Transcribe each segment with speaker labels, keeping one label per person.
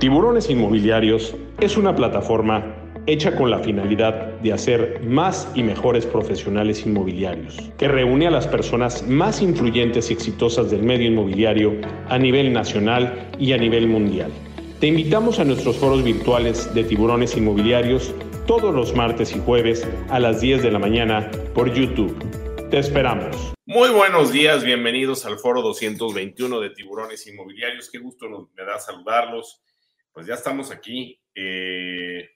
Speaker 1: Tiburones Inmobiliarios es una plataforma hecha con la finalidad de hacer más y mejores profesionales inmobiliarios, que reúne a las personas más influyentes y exitosas del medio inmobiliario a nivel nacional y a nivel mundial. Te invitamos a nuestros foros virtuales de tiburones inmobiliarios todos los martes y jueves a las 10 de la mañana por YouTube. Te esperamos.
Speaker 2: Muy buenos días, bienvenidos al foro 221 de tiburones inmobiliarios. Qué gusto me da saludarlos. Pues ya estamos aquí. Eh,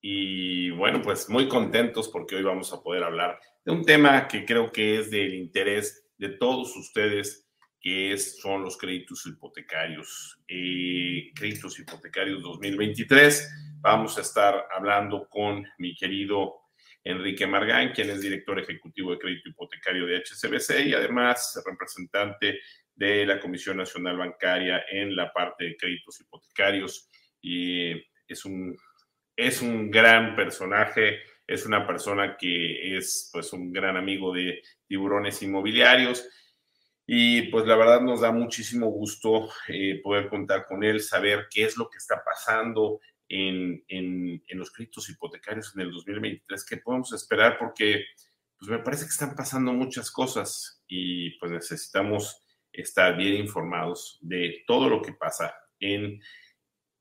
Speaker 2: y bueno, pues muy contentos porque hoy vamos a poder hablar de un tema que creo que es del interés de todos ustedes, que es, son los créditos hipotecarios. Eh, créditos hipotecarios 2023. Vamos a estar hablando con mi querido Enrique Margán, quien es director ejecutivo de crédito hipotecario de HCBC y además representante de la Comisión Nacional Bancaria en la parte de créditos hipotecarios. Y es un es un gran personaje, es una persona que es pues un gran amigo de tiburones inmobiliarios y pues la verdad nos da muchísimo gusto eh, poder contar con él, saber qué es lo que está pasando en, en, los créditos hipotecarios en el 2023, qué podemos esperar porque pues me parece que están pasando muchas cosas y pues necesitamos estar bien informados de todo lo que pasa en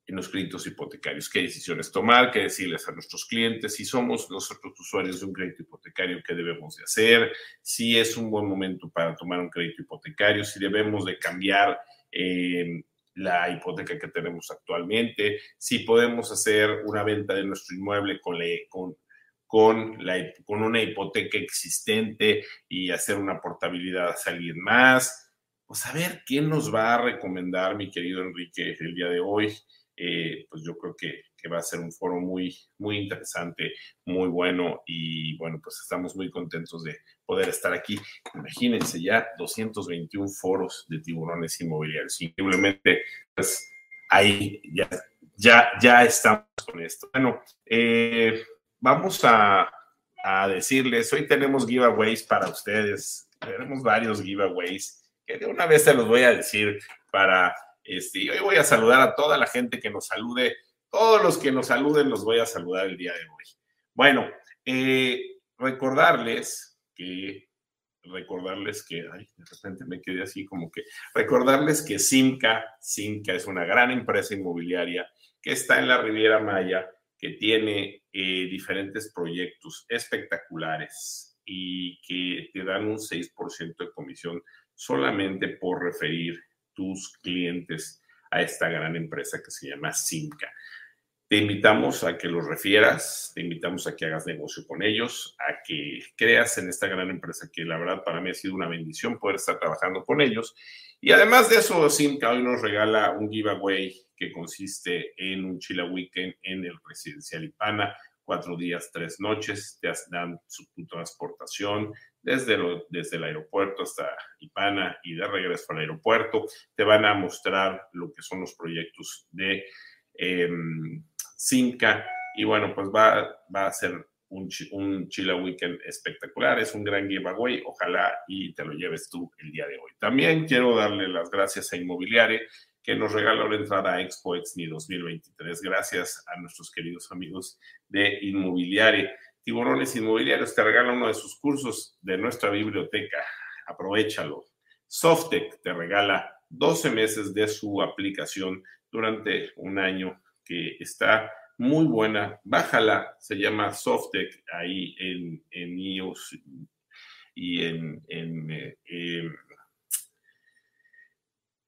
Speaker 2: en los créditos hipotecarios, qué decisiones tomar, qué decirles a nuestros clientes, si somos nosotros usuarios de un crédito hipotecario, qué debemos de hacer, si es un buen momento para tomar un crédito hipotecario, si debemos de cambiar eh, la hipoteca que tenemos actualmente, si podemos hacer una venta de nuestro inmueble con, con, con, la, con una hipoteca existente y hacer una portabilidad a alguien más. Pues a ver, ¿quién nos va a recomendar, mi querido Enrique, el día de hoy? Eh, pues yo creo que, va a ser un foro muy, muy interesante, muy bueno y bueno, pues estamos muy contentos de poder estar aquí. Imagínense ya 221 foros de tiburones inmobiliarios. Increíblemente, pues ahí ya, ya, ya estamos con esto. Bueno, eh, vamos a, a decirles, hoy tenemos giveaways para ustedes, tenemos varios giveaways de una vez se los voy a decir para este, hoy voy a saludar a toda la gente que nos salude. Todos los que nos saluden los voy a saludar el día de hoy. Bueno, eh, recordarles que, recordarles que, ay, de repente me quedé así como que, recordarles que Simca, Simca es una gran empresa inmobiliaria que está en la Riviera Maya, que tiene eh, diferentes proyectos espectaculares y que te dan un 6% de comisión solamente por referir tus clientes a esta gran empresa que se llama Simca. Te invitamos a que los refieras, te invitamos a que hagas negocio con ellos, a que creas en esta gran empresa que la verdad para mí ha sido una bendición poder estar trabajando con ellos. Y además de eso, Simca hoy nos regala un giveaway que consiste en un Chila Weekend en el Residencial Ipana, cuatro días, tres noches, te dan su transportación, desde, desde el aeropuerto hasta Ipana y de regreso al aeropuerto. Te van a mostrar lo que son los proyectos de eh, Simca y bueno, pues va, va a ser un, un Chile Weekend espectacular. Es un gran giveaway. Ojalá y te lo lleves tú el día de hoy. También quiero darle las gracias a Inmobiliare que nos regaló la entrada a Expo Exni 2023. Gracias a nuestros queridos amigos de Inmobiliare. Tiburones Inmobiliarios te regala uno de sus cursos de nuestra biblioteca. Aprovechalo. Softec te regala 12 meses de su aplicación durante un año que está muy buena. Bájala, se llama Softec ahí en, en iOS y en, en eh,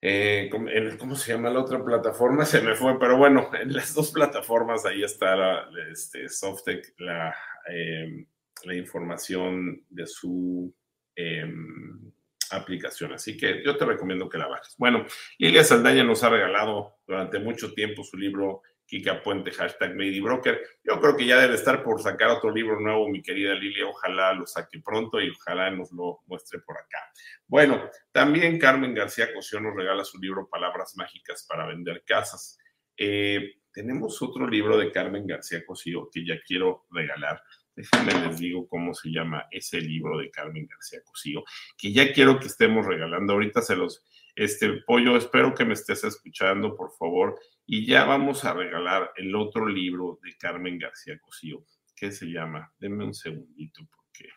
Speaker 2: eh, ¿cómo se llama la otra plataforma? Se me fue, pero bueno, en las dos plataformas ahí está este, Softec, la, em, la información de su em, aplicación. Así que yo te recomiendo que la bajes. Bueno, Lilia Saldaña nos ha regalado durante mucho tiempo su libro Kika Puente, hashtag Broker. Yo creo que ya debe estar por sacar otro libro nuevo, mi querida Lilia. Ojalá lo saque pronto y ojalá nos lo muestre por acá. Bueno, también Carmen García Cosío nos regala su libro Palabras Mágicas para Vender Casas. Eh, tenemos otro libro de Carmen García Cosío que ya quiero regalar. Déjenme les digo cómo se llama ese libro de Carmen García Cosío, que ya quiero que estemos regalando. Ahorita se los, Este pollo, espero que me estés escuchando, por favor. Y ya vamos a regalar el otro libro de Carmen García Cosío, que se llama, denme un segundito porque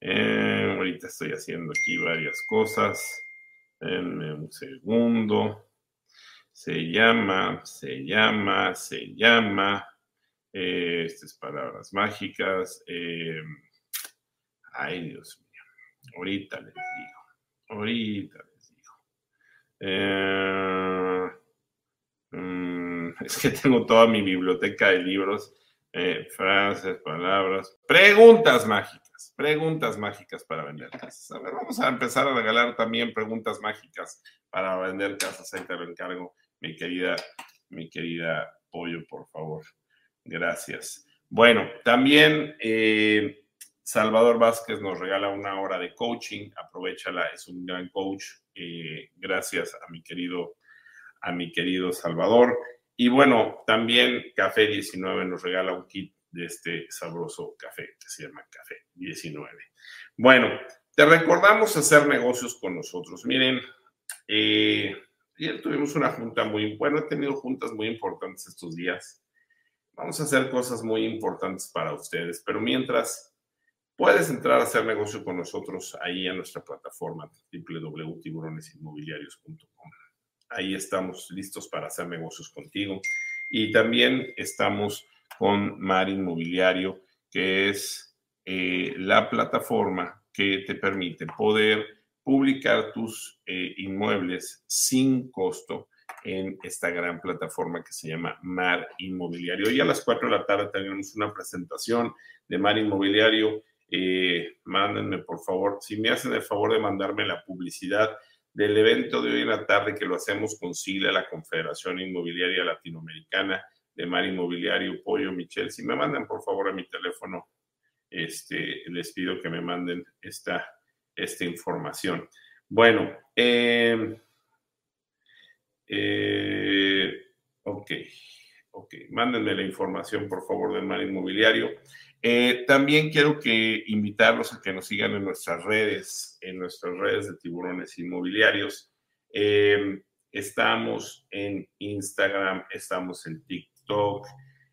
Speaker 2: eh, ahorita estoy haciendo aquí varias cosas. Denme un segundo. Se llama, se llama, se llama. Eh, estas palabras mágicas. Eh, ay, Dios mío. Ahorita les digo. Ahorita les digo. Eh, mm, es que tengo toda mi biblioteca de libros, frases, palabras, preguntas mágicas, preguntas mágicas para vender casas. A ver, vamos a empezar a regalar también preguntas mágicas para vender casas. Ahí te lo encargo mi querida, mi querida Pollo, por favor. Gracias. Bueno, también eh, Salvador Vázquez nos regala una hora de coaching. Aprovechala, es un gran coach. Eh, gracias a mi querido, a mi querido Salvador. Y bueno, también Café 19 nos regala un kit de este sabroso café que se llama Café 19. Bueno, te recordamos hacer negocios con nosotros. Miren, eh, Ayer tuvimos una junta muy, bueno, he tenido juntas muy importantes estos días. Vamos a hacer cosas muy importantes para ustedes, pero mientras puedes entrar a hacer negocio con nosotros ahí a nuestra plataforma www.tiburonesinmobiliarios.com. Ahí estamos listos para hacer negocios contigo. Y también estamos con Mar Inmobiliario, que es eh, la plataforma que te permite poder publicar tus eh, inmuebles sin costo en esta gran plataforma que se llama Mar Inmobiliario. Hoy a las 4 de la tarde tenemos una presentación de Mar Inmobiliario. Eh, mándenme, por favor, si me hacen el favor de mandarme la publicidad del evento de hoy en la tarde que lo hacemos con SILA, la Confederación Inmobiliaria Latinoamericana de Mar Inmobiliario, Pollo, Michel. Si me mandan, por favor, a mi teléfono, este, les pido que me manden esta esta información. Bueno, em, eh, ok, ok, mándenme la información por favor del mar inmobiliario. Eh, también quiero que invitarlos a que nos sigan en nuestras redes, en nuestras redes de tiburones inmobiliarios. Em, estamos en Instagram, estamos en TikTok,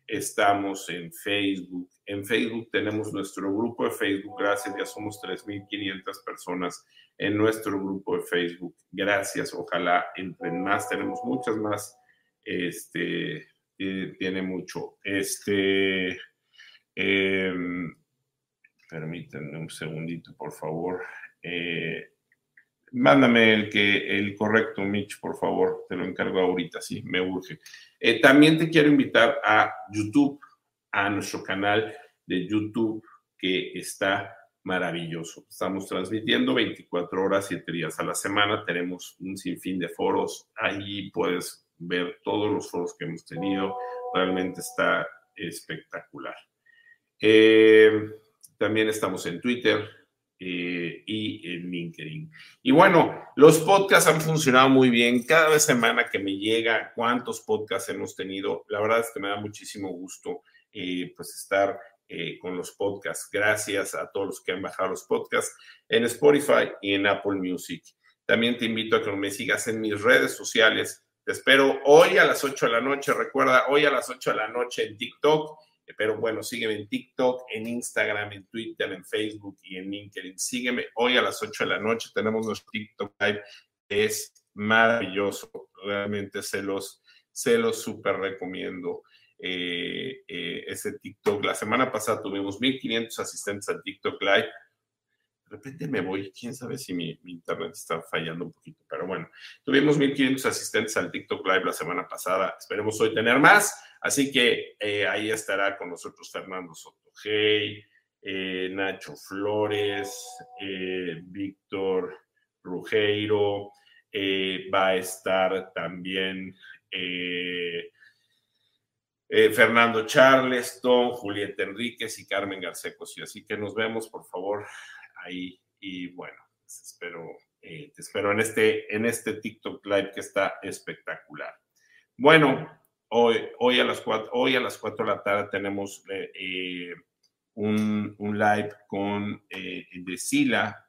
Speaker 2: estamos en Facebook. En Facebook tenemos nuestro grupo de Facebook, gracias, ya somos 3.500 personas en nuestro grupo de Facebook. Gracias, ojalá entren más, tenemos muchas más. Este, tiene mucho. Este, em, permítanme un segundito, por favor. Eh, Mándame el que el correcto, Mitch, por favor. Te lo encargo ahorita, sí, me urge. Eh, también te quiero invitar a YouTube, a nuestro canal de YouTube, que está maravilloso. Estamos transmitiendo 24 horas, 7 días a la semana. Tenemos un sinfín de foros. Ahí puedes ver todos los foros que hemos tenido. Realmente está espectacular. Eh, también estamos en Twitter, eh, y en LinkedIn. Y bueno, los podcasts han funcionado muy bien. Cada semana que me llega cuántos podcasts hemos tenido, la verdad es que me da muchísimo gusto pues estar eh, con los podcasts. Gracias a todos los que han bajado los podcasts en Spotify y en Apple Music. También te invito a que me sigas en mis redes sociales. Te espero hoy a las 8 de la noche. Recuerda, hoy a las 8 de la noche en TikTok pero bueno, sígueme en TikTok, en Instagram, en Twitter, en Facebook y en LinkedIn. Sígueme hoy a las 8 de la noche. Tenemos nuestro TikTok Live. Es maravilloso. Realmente se los, se los súper recomiendo. Eh, eh, ese TikTok. La semana pasada tuvimos 1500 asistentes al TikTok Live. De repente me voy, quién sabe si mi, internet está fallando un poquito, pero bueno, tuvimos 1500 asistentes al TikTok Live la semana pasada. Esperemos hoy tener más. Así que eh, ahí estará con nosotros Fernando Sotogey, eh, Nacho Flores, Víctor Rugeiro, va a estar también Fernando Charleston, Julieta Enríquez y Carmen Garcecos. Así que nos vemos, por favor, ahí. Y bueno, pues espero, te espero en este, en este TikTok Live que está espectacular. Bueno, Hoy, a las 4, hoy a las 4 de la tarde tenemos eh, eh, un, live con eh, de Sila.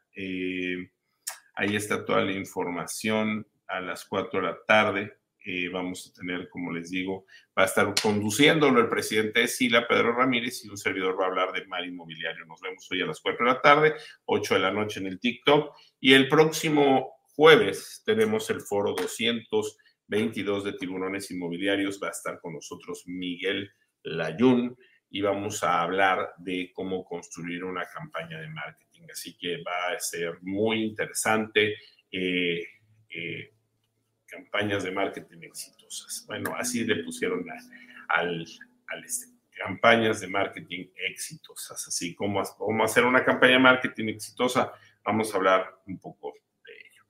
Speaker 2: ahí está toda la información a las 4 de la tarde. Vamos a tener, como les digo, va a estar conduciéndolo el presidente de Sila, Pedro Ramírez, y un servidor va a hablar de mar inmobiliario. Nos vemos hoy a las 4 de la tarde, 8 de la noche en el TikTok. Y el próximo jueves tenemos el foro 222 de tiburones inmobiliarios. Va a estar con nosotros Miguel Layún y vamos a hablar de cómo construir una campaña de marketing. Así que va a ser muy interesante. Eh, eh, campañas de marketing exitosas. Bueno, así le pusieron al, este, campañas de marketing exitosas. Así como cómo hacer una campaña de marketing exitosa, vamos a hablar un poco de ello.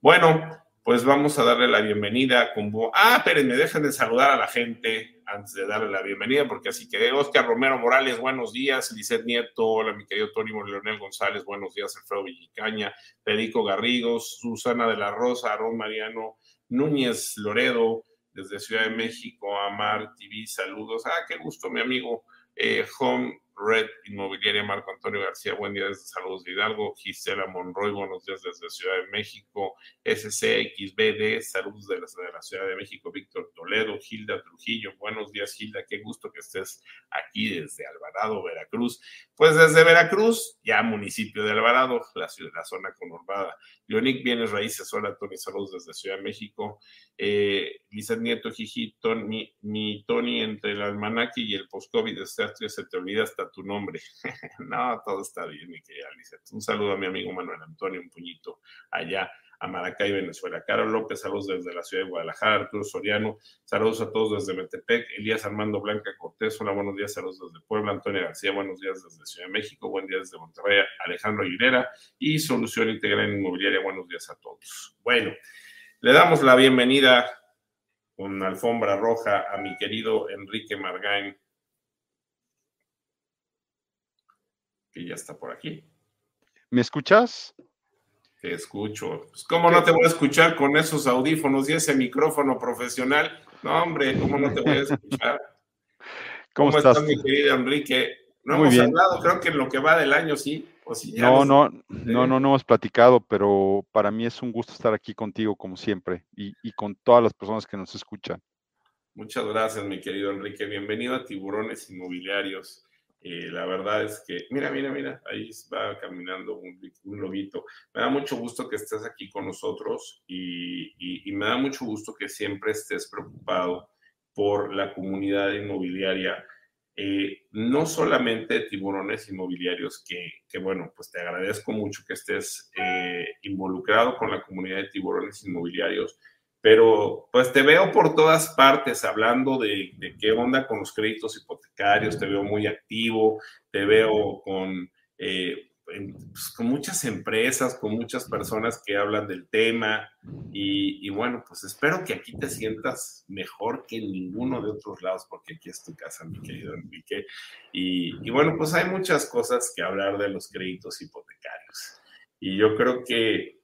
Speaker 2: Bueno, pues vamos a darle la bienvenida con... Ah, me dejen de saludar a la gente antes de darle la bienvenida, porque así que Oscar Romero Morales, buenos días, Lizeth Nieto, hola mi querido Tony Leonel González, buenos días, Alfredo Villicaña, Federico Garrigos, Susana de la Rosa, Aaron Mariano Núñez Loredo, desde Ciudad de México, Amar TV, saludos. Ah, qué gusto, mi amigo. Eh, Home Red Inmobiliaria Marco Antonio García, buen día desde Saludos de Hidalgo, Gisela Monroy, buenos días desde Ciudad de México, SCXBD, saludos de la, Ciudad de México, Víctor Toledo, Gilda Trujillo, buenos días Gilda, qué gusto que estés aquí desde Alvarado, Veracruz. Pues desde Veracruz, ya municipio de Alvarado, la, ciudad, la zona conurbada. Leonic Bienes Raíces, hola Tony, saludos desde Ciudad de México. Eh, Nieto, Jiji, mi Tony, entre el almanaque y el post-COVID, se te olvida hasta tu nombre. no, todo está bien, mi querida Un saludo a mi amigo Manuel Antonio, un puñito allá a Maracay, Venezuela. Carol López, saludos desde la ciudad de Guadalajara. Arturo Soriano, saludos a todos desde Metepec. Elías Armando Blanca Cortés, hola, buenos días, saludos desde Puebla. Antonio García, buenos días desde Ciudad de México. Buen día desde Monterrey. Alejandro Aguilera y Solución Integral Inmobiliaria, buenos días a todos. Bueno, le damos la bienvenida con alfombra roja a mi querido Enrique Margain que ya está por aquí.
Speaker 3: ¿Me escuchas?
Speaker 2: Te escucho. Pues, ¿Cómo no te voy a escuchar con esos audífonos y ese micrófono profesional? No, hombre, ¿cómo no te voy a escuchar?
Speaker 3: ¿Cómo, estás?
Speaker 2: mi querido Enrique? No hemos hablado, creo que en lo que va del año sí.
Speaker 3: no, no, no, no, no hemos platicado, pero para mí es un gusto estar aquí contigo como siempre y, y con todas las personas que nos escuchan.
Speaker 2: Muchas gracias, mi querido Enrique. Bienvenido a Tiburones Inmobiliarios. Eh, la verdad es que, mira, mira, mira, ahí va caminando un, lobito. Me da mucho gusto que estés aquí con nosotros y, me da mucho gusto que siempre estés preocupado por la comunidad inmobiliaria. Eh, no solamente tiburones inmobiliarios, que, bueno, pues te agradezco mucho que estés eh, involucrado con la comunidad de tiburones inmobiliarios, pero pues te veo por todas partes hablando de, qué onda con los créditos hipotecarios, te veo muy activo, te veo con, eh, pues, con muchas empresas, con muchas personas que hablan del tema y, bueno, pues espero que aquí te sientas mejor que en ninguno de otros lados, porque aquí es tu casa, mi querido Enrique. Y, y bueno, pues hay muchas cosas que hablar de los créditos hipotecarios. Y yo creo que,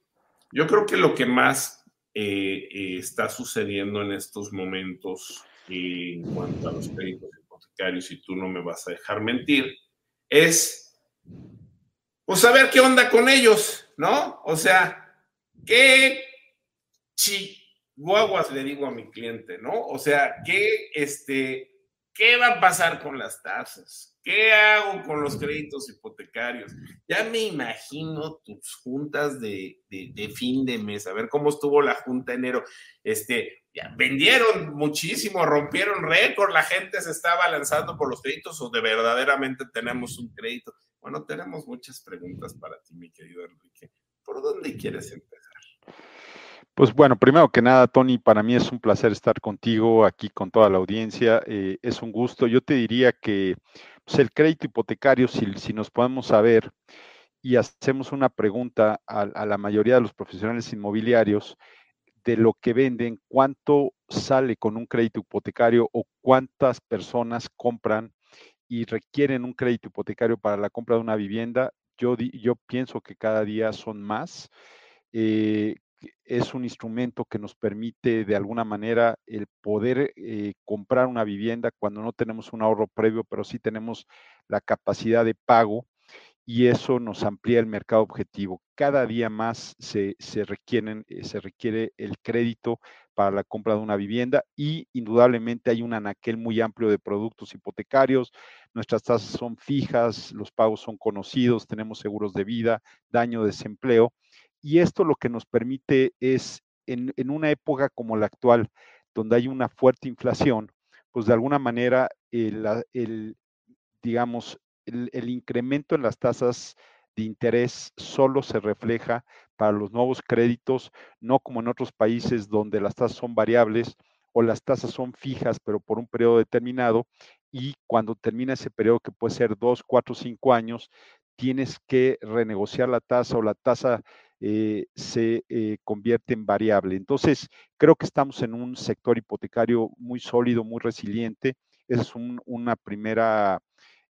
Speaker 2: yo creo que lo que más eh, está sucediendo en estos momentos en cuanto a los créditos hipotecarios, y tú no me vas a dejar mentir, es pues saber qué onda con ellos, ¿no? O sea, qué chihuahuas le digo a mi cliente, ¿no? O sea, qué, este, ¿qué va a pasar con las tasas? ¿Qué hago con los créditos hipotecarios? Ya me imagino tus juntas de, fin de mes, a ver cómo estuvo la junta enero. Este, vendieron muchísimo, rompieron récord, la gente se estaba lanzando por los créditos o de verdaderamente tenemos un crédito. Bueno, tenemos muchas preguntas para ti, mi querido Enrique. ¿Por dónde quieres empezar?
Speaker 3: Pues bueno, primero que nada, Tony, para mí es un placer estar contigo aquí con toda la audiencia. Eh, es un gusto. Yo te diría que pues, el crédito hipotecario, si, nos podemos saber y hacemos una pregunta a, la mayoría de los profesionales inmobiliarios de lo que venden, cuánto sale con un crédito hipotecario o cuántas personas compran y requieren un crédito hipotecario para la compra de una vivienda, yo, yo pienso que cada día son más. Eh, es un instrumento que nos permite de alguna manera el poder eh, comprar una vivienda cuando no tenemos un ahorro previo, pero sí tenemos la capacidad de pago. y eso nos amplía el mercado objetivo. Cada día más se, requieren, eh, se requiere el crédito para la compra de una vivienda y indudablemente hay un anaquel muy amplio de productos hipotecarios. Nuestras tasas son fijas, los pagos son conocidos, tenemos seguros de vida, daño, desempleo. Y esto lo que nos permite es, en, una época como la actual, donde hay una fuerte inflación, pues de alguna manera el digamos, el, incremento en las tasas de interés solo se refleja para los nuevos créditos, no como en otros países donde las tasas son variables o las tasas son fijas, pero por un periodo determinado, y cuando termina ese periodo, que puede ser dos, cuatro, cinco años, tienes que renegociar la tasa o la tasa eh, se eh, convierte en variable. Entonces, creo que estamos en un sector hipotecario muy sólido, muy resiliente. Es una primera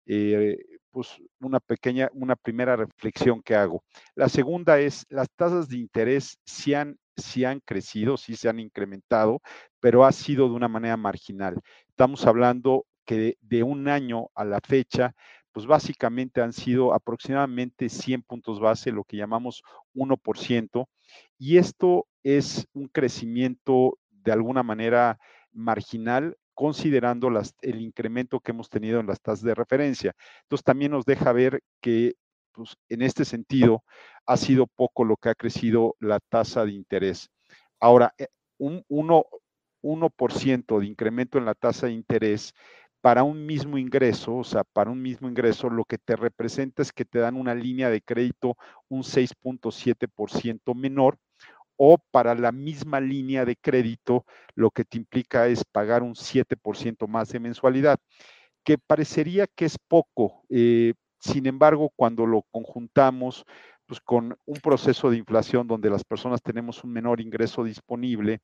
Speaker 3: eh, pues una pequeña, una primera reflexión que hago. La segunda es, las tasas de interés sí han, han crecido, sí se han incrementado, pero ha sido de una manera marginal. Estamos hablando que de, un año a la fecha, pues básicamente han sido aproximadamente 100 puntos base, lo que llamamos 1%, y esto es un crecimiento de alguna manera marginal considerando el incremento que hemos tenido en las tasas de referencia. Entonces, también nos deja ver que pues, en este sentido ha sido poco lo que ha crecido la tasa de interés. Ahora, eh, un 1%, de incremento en la tasa de interés para un mismo ingreso, o sea, para un mismo ingreso, lo que te representa es que te dan una línea de crédito un 6.7% menor o para la misma línea de crédito, lo que te implica es pagar un 7% más de mensualidad, que parecería que es poco. Eh, sin embargo, cuando lo conjuntamos pues, con un proceso de inflación donde las personas tenemos un menor ingreso disponible,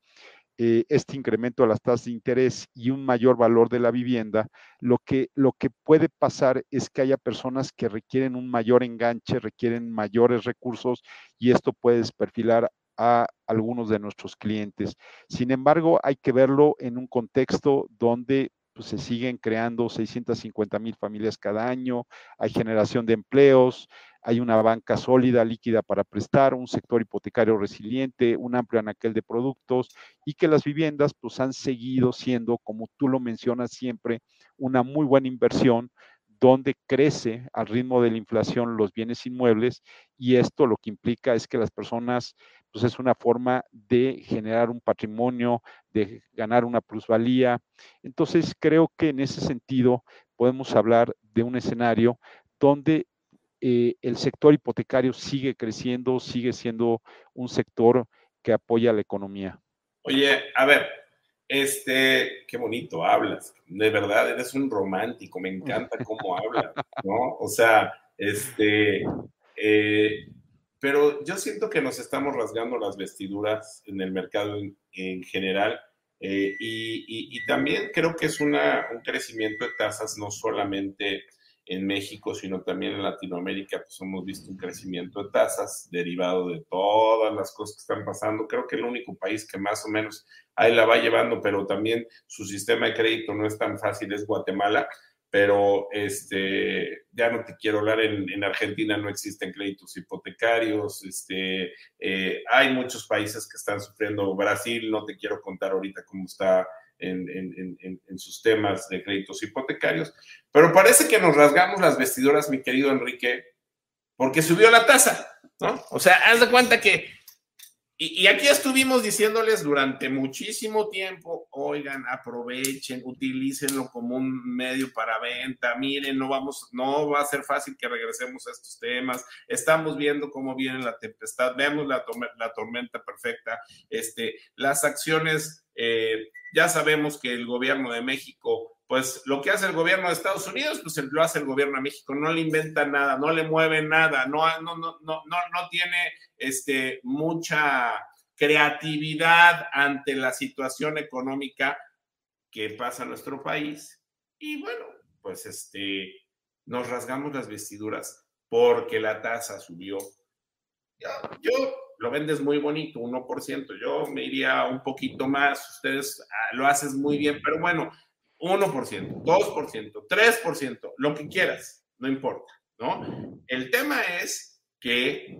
Speaker 3: eh, este incremento de las tasas de interés y un mayor valor de la vivienda, lo que, lo que puede pasar es que haya personas que requieren un mayor enganche, requieren mayores recursos y esto puede desperfilar a algunos de nuestros clientes. Sin embargo, hay que verlo en un contexto donde pues, se siguen creando 650 mil familias cada año, hay generación de empleos, hay una banca sólida, líquida para prestar, un sector hipotecario resiliente, un amplio anaquel de productos y que las viviendas pues han seguido siendo, como tú lo mencionas siempre, una muy buena inversión donde crece al ritmo de la inflación los bienes inmuebles y esto lo que implica es que las personas, pues es una forma de generar un patrimonio, de ganar una plusvalía. Entonces creo que en ese sentido podemos hablar de un escenario donde eh, el sector hipotecario sigue creciendo, sigue siendo un sector que apoya la economía.
Speaker 2: Oye, a ver, este, qué bonito hablas. De verdad, eres un romántico. Me encanta cómo hablas, ¿no? O sea, este, eh, pero yo siento que nos estamos rasgando las vestiduras en el mercado en, general. Eh, y, y, también creo que es una, un crecimiento de tasas no solamente en México, sino también en Latinoamérica, pues hemos visto un crecimiento de tasas derivado de todas las cosas que están pasando. Creo que el único país que más o menos ahí la va llevando, pero también su sistema de crédito no es tan fácil, es Guatemala. Pero este, ya no te quiero hablar, en, Argentina no existen créditos hipotecarios, este, eh, hay muchos países que están sufriendo, Brasil, no te quiero contar ahorita cómo está en, sus temas de créditos hipotecarios. Pero parece que nos rasgamos las vestiduras, mi querido Enrique, porque subió la tasa, ¿no? O sea, haz de cuenta que, y, aquí estuvimos diciéndoles durante muchísimo tiempo, oigan, aprovechen, utilícenlo como un medio para venta, miren, no vamos, no va a ser fácil que regresemos a estos temas, estamos viendo cómo viene la tempestad, vemos la, la tormenta perfecta, este, las acciones eh, ya sabemos que el gobierno de México, pues lo que hace el gobierno de Estados Unidos, pues lo hace el gobierno de México, no le inventa nada, no le mueve nada, no, no, no, no, no, tiene este, mucha creatividad ante la situación económica que pasa en nuestro país. Y bueno, pues este, nos rasgamos las vestiduras porque la tasa subió. yo lo vendes muy bonito, 1%. Yo me iría un poquito más, ustedes ah, lo haces muy bien, pero bueno, 1%, 2%, 3%, lo que quieras, no importa, ¿no? El tema es que,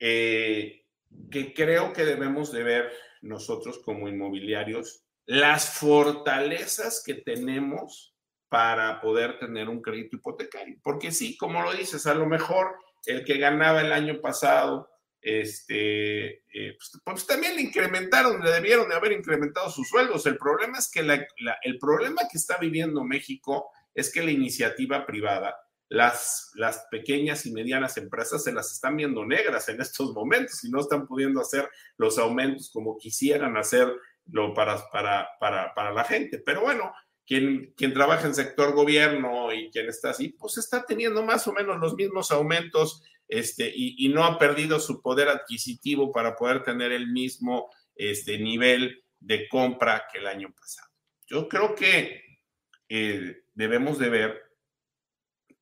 Speaker 2: eh, que creo que debemos de ver nosotros como inmobiliarios las fortalezas que tenemos para poder tener un crédito hipotecario. Porque sí, como lo dices, a lo mejor el que ganaba el año pasado, este, eh, pues, pues, también le incrementaron, le debieron de haber incrementado sus sueldos. El problema es que el problema que está viviendo México es que la iniciativa privada, las, las pequeñas y medianas empresas se las están viendo negras en estos momentos y no están pudiendo hacer los aumentos como quisieran hacerlo para, para, para, para la gente. Pero bueno, quien, quien trabaja en sector gobierno y quien está así, pues está teniendo más o menos los mismos aumentos este, y, no ha perdido su poder adquisitivo para poder tener el mismo este, nivel de compra que el año pasado. Yo creo que eh, debemos de ver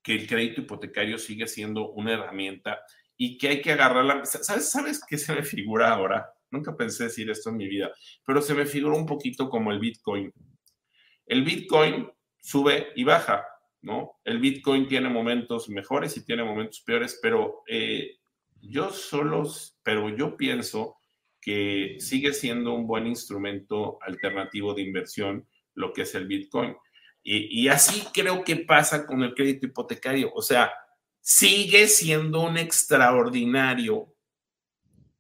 Speaker 2: que el crédito hipotecario sigue siendo una herramienta y que hay que agarrarla. ¿Sabes, ¿Sabes qué se me figura ahora? Nunca pensé decir esto en mi vida, pero se me figura un poquito como el Bitcoin. El Bitcoin sube y baja, ¿no? El Bitcoin tiene momentos mejores y tiene momentos peores, pero eh, yo solo, pero yo pienso que sigue siendo un buen instrumento alternativo de inversión lo que es el Bitcoin. Y, y, así creo que pasa con el crédito hipotecario. O sea, sigue siendo un extraordinario,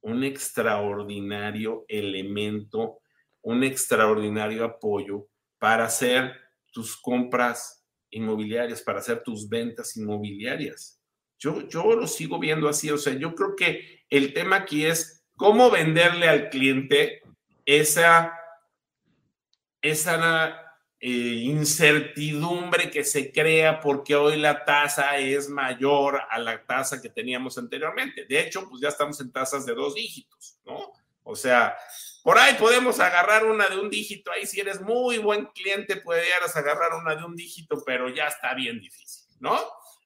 Speaker 2: un extraordinario elemento, un extraordinario apoyo para hacer tus compras inmobiliarias, para hacer tus ventas inmobiliarias. Yo, yo lo sigo viendo así, o sea, yo creo que el tema aquí es cómo venderle al cliente esa, esa eh, incertidumbre que se crea porque hoy la tasa es mayor a la tasa que teníamos anteriormente. De hecho, pues ya estamos en tasas de dos dígitos, ¿no? O sea, por ahí podemos agarrar una de un dígito, ahí si eres muy buen cliente podrías agarrar una de un dígito, pero ya está bien difícil, ¿no?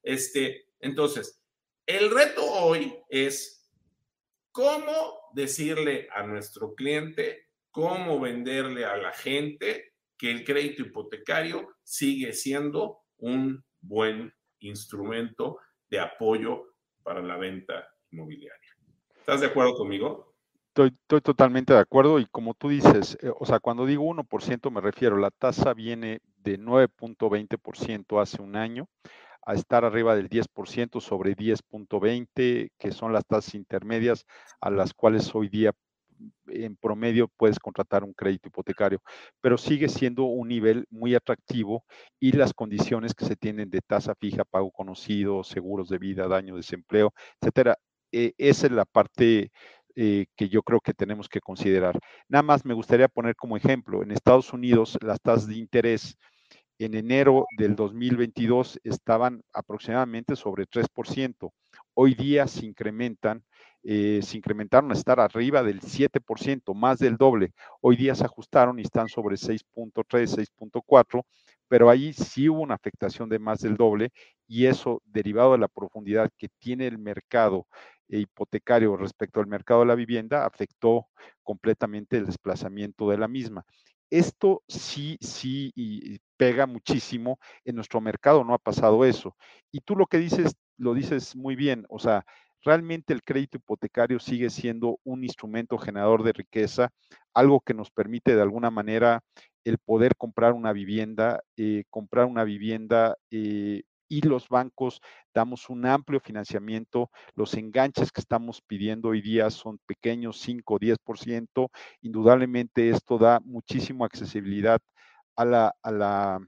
Speaker 2: Este, entonces, el reto hoy es cómo decirle a nuestro cliente, cómo venderle a la gente que el crédito hipotecario sigue siendo un buen instrumento de apoyo para la venta inmobiliaria. ¿Estás de acuerdo conmigo?
Speaker 3: Estoy, totalmente de acuerdo y como tú dices, eh, o sea, cuando digo 1% me refiero, la tasa viene de 9.20% hace un año a estar arriba del 10% sobre 10.20, que son las tasas intermedias a las cuales hoy día en promedio puedes contratar un crédito hipotecario, pero sigue siendo un nivel muy atractivo y las condiciones que se tienen de tasa fija, pago conocido, seguros de vida, daño, desempleo, etcétera, eh, esa es la parte eh, que yo creo que tenemos que considerar. Nada más me gustaría poner como ejemplo, en Estados Unidos las tasas de interés en enero del 2022 estaban aproximadamente sobre 3%. Hoy día se incrementan, eh, se incrementaron a estar arriba del 7%, más del doble. Hoy día se ajustaron y están sobre 6.3, 6.4, pero ahí sí hubo una afectación de más del doble y eso derivado de la profundidad que tiene el mercado hipotecario respecto al mercado de la vivienda afectó completamente el desplazamiento de la misma. Esto sí, sí y pega muchísimo en nuestro mercado, no ha pasado eso. Y tú lo que dices, lo dices muy bien, o sea, realmente el crédito hipotecario sigue siendo un instrumento generador de riqueza, algo que nos permite de alguna manera el poder comprar una vivienda, eh, comprar una vivienda eh, y los bancos damos un amplio financiamiento. Los enganches que estamos pidiendo hoy día son pequeños, 5 o 10%. Indudablemente esto da muchísima accesibilidad a la, a la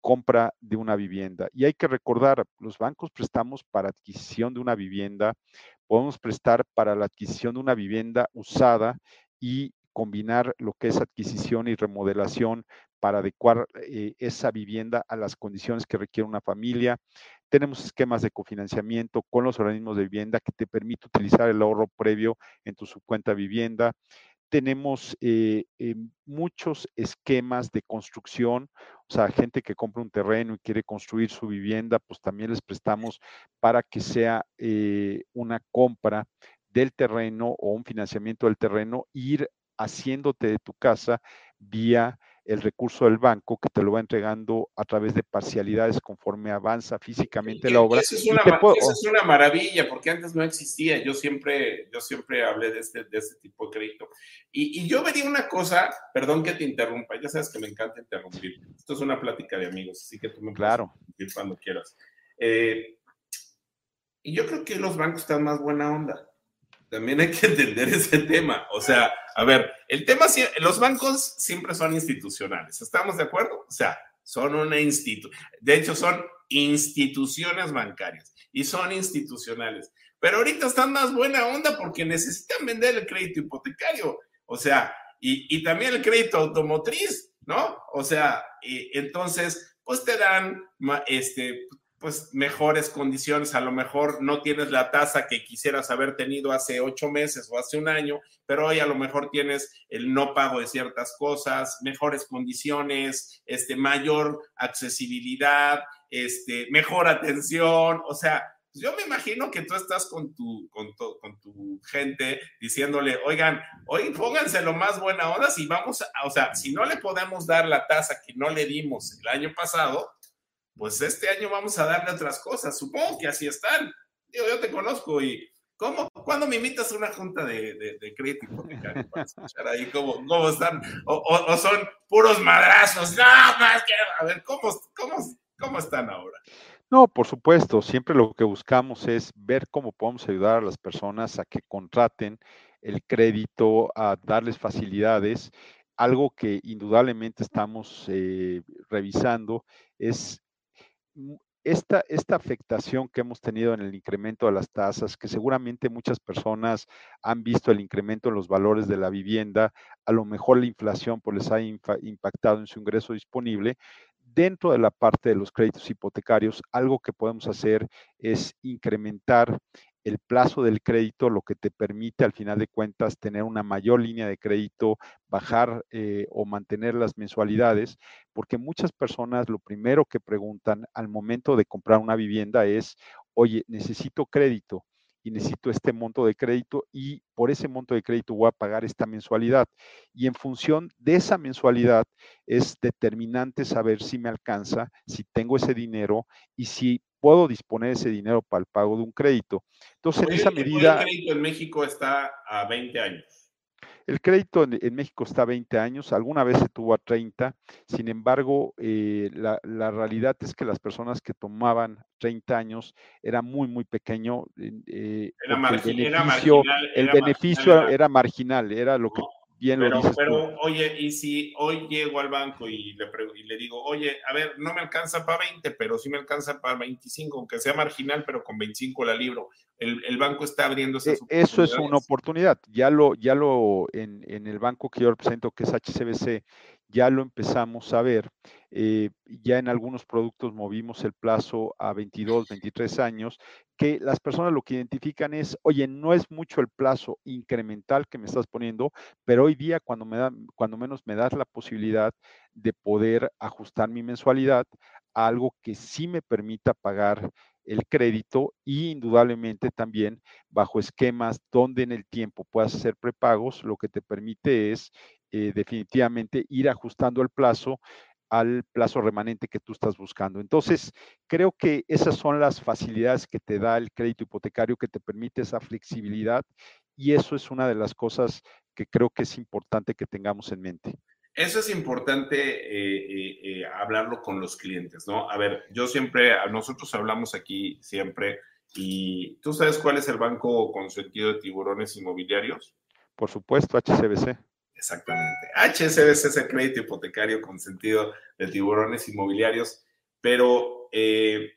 Speaker 3: compra de una vivienda. Y hay que recordar, los bancos prestamos para adquisición de una vivienda, podemos prestar para la adquisición de una vivienda usada y combinar lo que es adquisición y remodelación para adecuar eh, esa vivienda a las condiciones que requiere una familia. Tenemos esquemas de cofinanciamiento con los organismos de vivienda que te permite utilizar el ahorro previo en tu subcuenta vivienda. Tenemos eh, eh, muchos esquemas de construcción, o sea, gente que compra un terreno y quiere construir su vivienda, pues también les prestamos para que sea una compra del terreno o un financiamiento del terreno, ir haciéndote de tu casa vía el recurso del banco que te lo va entregando a través de parcialidades conforme avanza físicamente la obra.
Speaker 2: Eso es, una, es una maravilla, porque antes no existía. Yo siempre, yo siempre hablé de este, de este tipo de crédito. Y, y yo vería una cosa, perdón que te interrumpa, ya sabes que me encanta interrumpir. Esto es una plática de amigos, así que tú me
Speaker 3: claro.
Speaker 2: puedes cuando quieras. Eh, y yo creo que los bancos están más buena onda. También hay que entender ese tema. O sea, a ver, el tema, los bancos siempre son institucionales. ¿Estamos de acuerdo? O sea, son una institución. De hecho, son instituciones bancarias y son institucionales. Pero ahorita están más buena onda porque necesitan vender el crédito hipotecario. O sea, y, y también el crédito automotriz, ¿no? O sea, entonces, pues te dan este, pues mejores condiciones, a lo mejor no tienes la tasa que quisieras haber tenido hace ocho meses o hace un año, pero hoy a lo mejor tienes el no pago de ciertas cosas, mejores condiciones, este, mayor accesibilidad, este, mejor atención, o sea, yo me imagino que tú estás con tu, con, con tu gente diciéndole, oigan, hoy pónganse lo más buena onda si vamos, a, o sea, si no le podemos dar la tasa que no le dimos el año pasado, pues este año vamos a darle otras cosas. Supongo que así están. Digo, yo te conozco y ¿cómo? ¿Cuándo me invitas a una junta de, de, crédito hipotecario para escuchar ahí cómo, cómo están? O, son puros madrazos. No, más que, a ver, ¿cómo, cómo, cómo están ahora?
Speaker 3: No, por supuesto, siempre lo que buscamos es ver cómo podemos ayudar a las personas a que contraten el crédito, a darles facilidades. Algo que indudablemente estamos eh, revisando es esta, esta afectación que hemos tenido en el incremento de las tasas, que seguramente muchas personas han visto el incremento en los valores de la vivienda, a lo mejor la inflación pues les ha impactado en su ingreso disponible, dentro de la parte de los créditos hipotecarios, algo que podemos hacer es incrementar el plazo del crédito, lo que te permite al final de cuentas tener una mayor línea de crédito, bajar eh, o mantener las mensualidades, porque muchas personas lo primero que preguntan al momento de comprar una vivienda es, oye, necesito crédito y necesito este monto de crédito y por ese monto de crédito voy a pagar esta mensualidad. Y en función de esa mensualidad es determinante saber si me alcanza, si tengo ese dinero y si puedo disponer ese dinero para el pago de un crédito. Entonces, en esa medida...
Speaker 2: El crédito en México está a 20 años.
Speaker 3: El crédito en, México está a 20 años, alguna vez se tuvo a 30, sin embargo, eh, la, realidad es que las personas que tomaban 30 años era muy, muy pequeño.
Speaker 2: Eh, el beneficio,
Speaker 3: el beneficio era marginal, era lo que Bien
Speaker 2: pero, pero oye, y si hoy llego al banco y le, y le digo, oye, a ver, no me alcanza para 20, pero sí me alcanza para 25, aunque sea marginal, pero con 25 la libro. El, el banco está abriendo esas
Speaker 3: e, Eso es una oportunidad. Ya lo, ya lo, en, en el banco que yo represento, que es HCBC, ya lo empezamos a ver. Eh, ya en algunos productos movimos el plazo a 22, 23 años, que las personas lo que identifican es, oye, no es mucho el plazo incremental que me estás poniendo, pero hoy día cuando, me da, cuando menos me das la posibilidad de poder ajustar mi mensualidad a algo que sí me permita pagar el crédito y indudablemente también bajo esquemas donde en el tiempo puedas hacer prepagos, lo que te permite es eh, definitivamente ir ajustando el plazo al plazo remanente que tú estás buscando. Entonces, creo que esas son las facilidades que te da el crédito hipotecario, que te permite esa flexibilidad y eso es una de las cosas que creo que es importante que tengamos en mente.
Speaker 2: Eso es importante eh, eh, hablarlo con los clientes, ¿no? A ver, yo siempre, nosotros hablamos aquí siempre y ¿tú sabes cuál es el banco con sentido de tiburones inmobiliarios?
Speaker 3: Por supuesto, HCBC.
Speaker 2: Exactamente. HSBC es el crédito hipotecario con sentido de tiburones inmobiliarios, pero eh,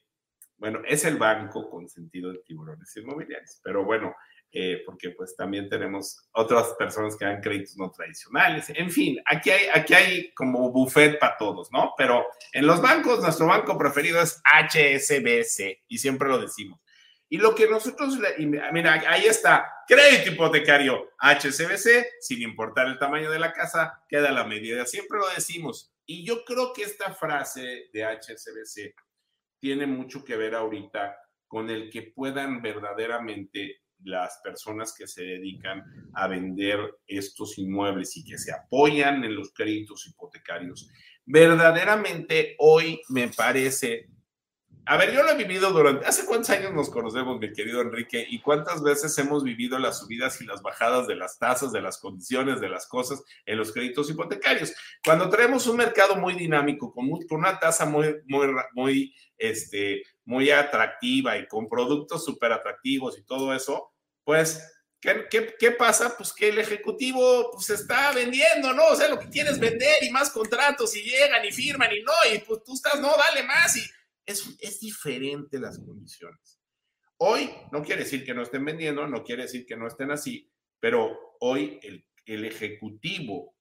Speaker 2: bueno, es el banco con sentido de tiburones inmobiliarios. Pero bueno, eh, porque pues también tenemos otras personas que dan créditos no tradicionales. En fin, aquí hay, aquí hay como buffet para todos, ¿no? Pero en los bancos, nuestro banco preferido es HSBC y siempre lo decimos. Y lo que nosotros, mira, ahí está, crédito hipotecario HCBC, sin importar el tamaño de la casa, queda la medida. Siempre lo decimos. Y yo creo que esta frase de HCBC tiene mucho que ver ahorita con el que puedan verdaderamente las personas que se dedican a vender estos inmuebles y que se apoyan en los créditos hipotecarios. Verdaderamente hoy me parece a ver, yo lo he vivido durante. ¿Hace cuántos años nos conocemos, mi querido Enrique? ¿Y cuántas veces hemos vivido las subidas y las bajadas de las tasas, de las condiciones, de las cosas en los créditos hipotecarios? Cuando tenemos un mercado muy dinámico, con, una tasa muy, muy, este, muy atractiva y con productos súper atractivos y todo eso, pues ¿Qué, pasa? Pues que el ejecutivo pues está vendiendo, ¿no? O sea, lo que quieres vender y más contratos y llegan y firman y no, y pues tú estás, no, dale más y es, diferente las condiciones. Hoy no quiere decir que no estén vendiendo, no quiere decir que no estén así, pero hoy el, ejecutivo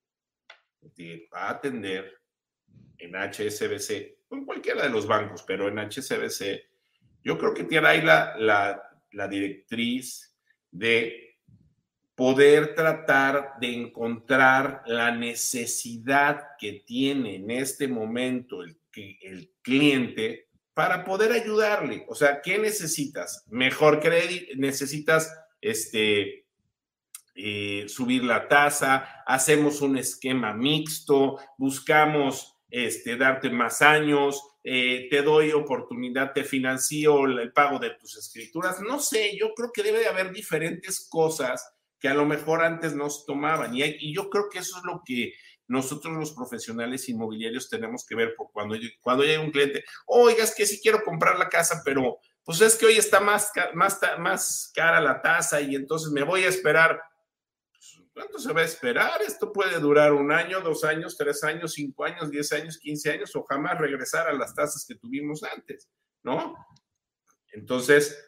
Speaker 2: va a atender en HSBC, en cualquiera de los bancos, pero en HSBC, yo creo que tiene ahí la, la directriz de poder tratar de encontrar la necesidad que tiene en este momento el, el cliente para poder ayudarle. O sea, ¿qué necesitas? Mejor crédito, necesitas este, eh, subir la tasa, hacemos un esquema mixto, buscamos este, darte más años, eh, te doy oportunidad, te financio el pago de tus escrituras. No sé, yo creo que debe de haber diferentes cosas que a lo mejor antes no se tomaban. Y yo creo que eso es lo que nosotros los profesionales inmobiliarios tenemos que ver por cuando, cuando llega un cliente, oiga, es que sí quiero comprar la casa, pero pues es que hoy está más, más, más cara la tasa y entonces me voy a esperar. Pues, ¿Cuánto se va a esperar? Esto puede durar un año, dos años, tres años, cinco años, diez años, quince años o jamás regresar a las tasas que tuvimos antes, ¿no? Entonces,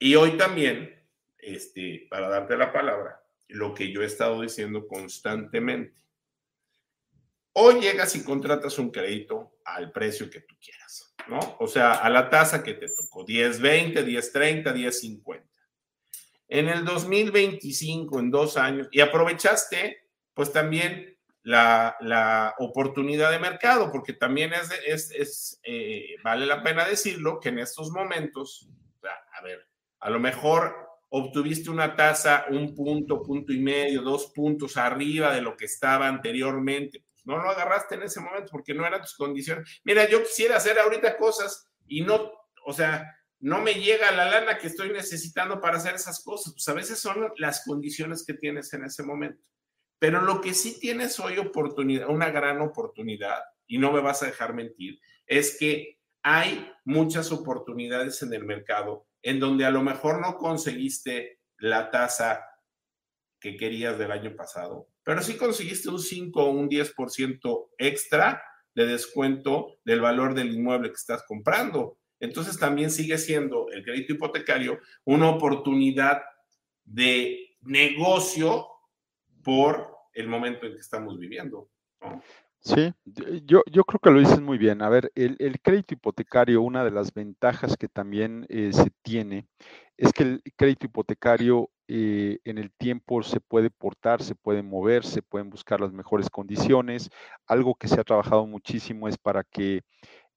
Speaker 2: y hoy también, este, para darte la palabra, lo que yo he estado diciendo constantemente, Hoy llegas y contratas un crédito al precio que tú quieras, ¿no? O sea, a la tasa que te tocó, 10.20, 10.30, 10.50. En el 2025, en dos años, y aprovechaste, pues también la, oportunidad de mercado, porque también es, es, eh, vale la pena decirlo, que en estos momentos, a ver, a lo mejor obtuviste una tasa un punto, punto y medio, dos puntos arriba de lo que estaba anteriormente no lo agarraste en ese momento porque no eran tus condiciones. Mira, yo quisiera hacer ahorita cosas y no, o sea, no me llega la lana que estoy necesitando para hacer esas cosas. Pues a veces son las condiciones que tienes en ese momento. Pero lo que sí tienes hoy oportunidad, una gran oportunidad, y no me vas a dejar mentir, es que hay muchas oportunidades en el mercado en donde a lo mejor no conseguiste la tasa que querías del año pasado, pero sí conseguiste un 5 o un 10% extra de descuento del valor del inmueble que estás comprando. Entonces también sigue siendo el crédito hipotecario una oportunidad de negocio por el momento en que estamos viviendo.
Speaker 3: Sí, yo, yo creo que lo dices muy bien. A ver, el, crédito hipotecario, una de las ventajas que también eh, se tiene es que el crédito hipotecario eh, en el tiempo se puede portar, se puede mover, se pueden buscar las mejores condiciones. Algo que se ha trabajado muchísimo es para que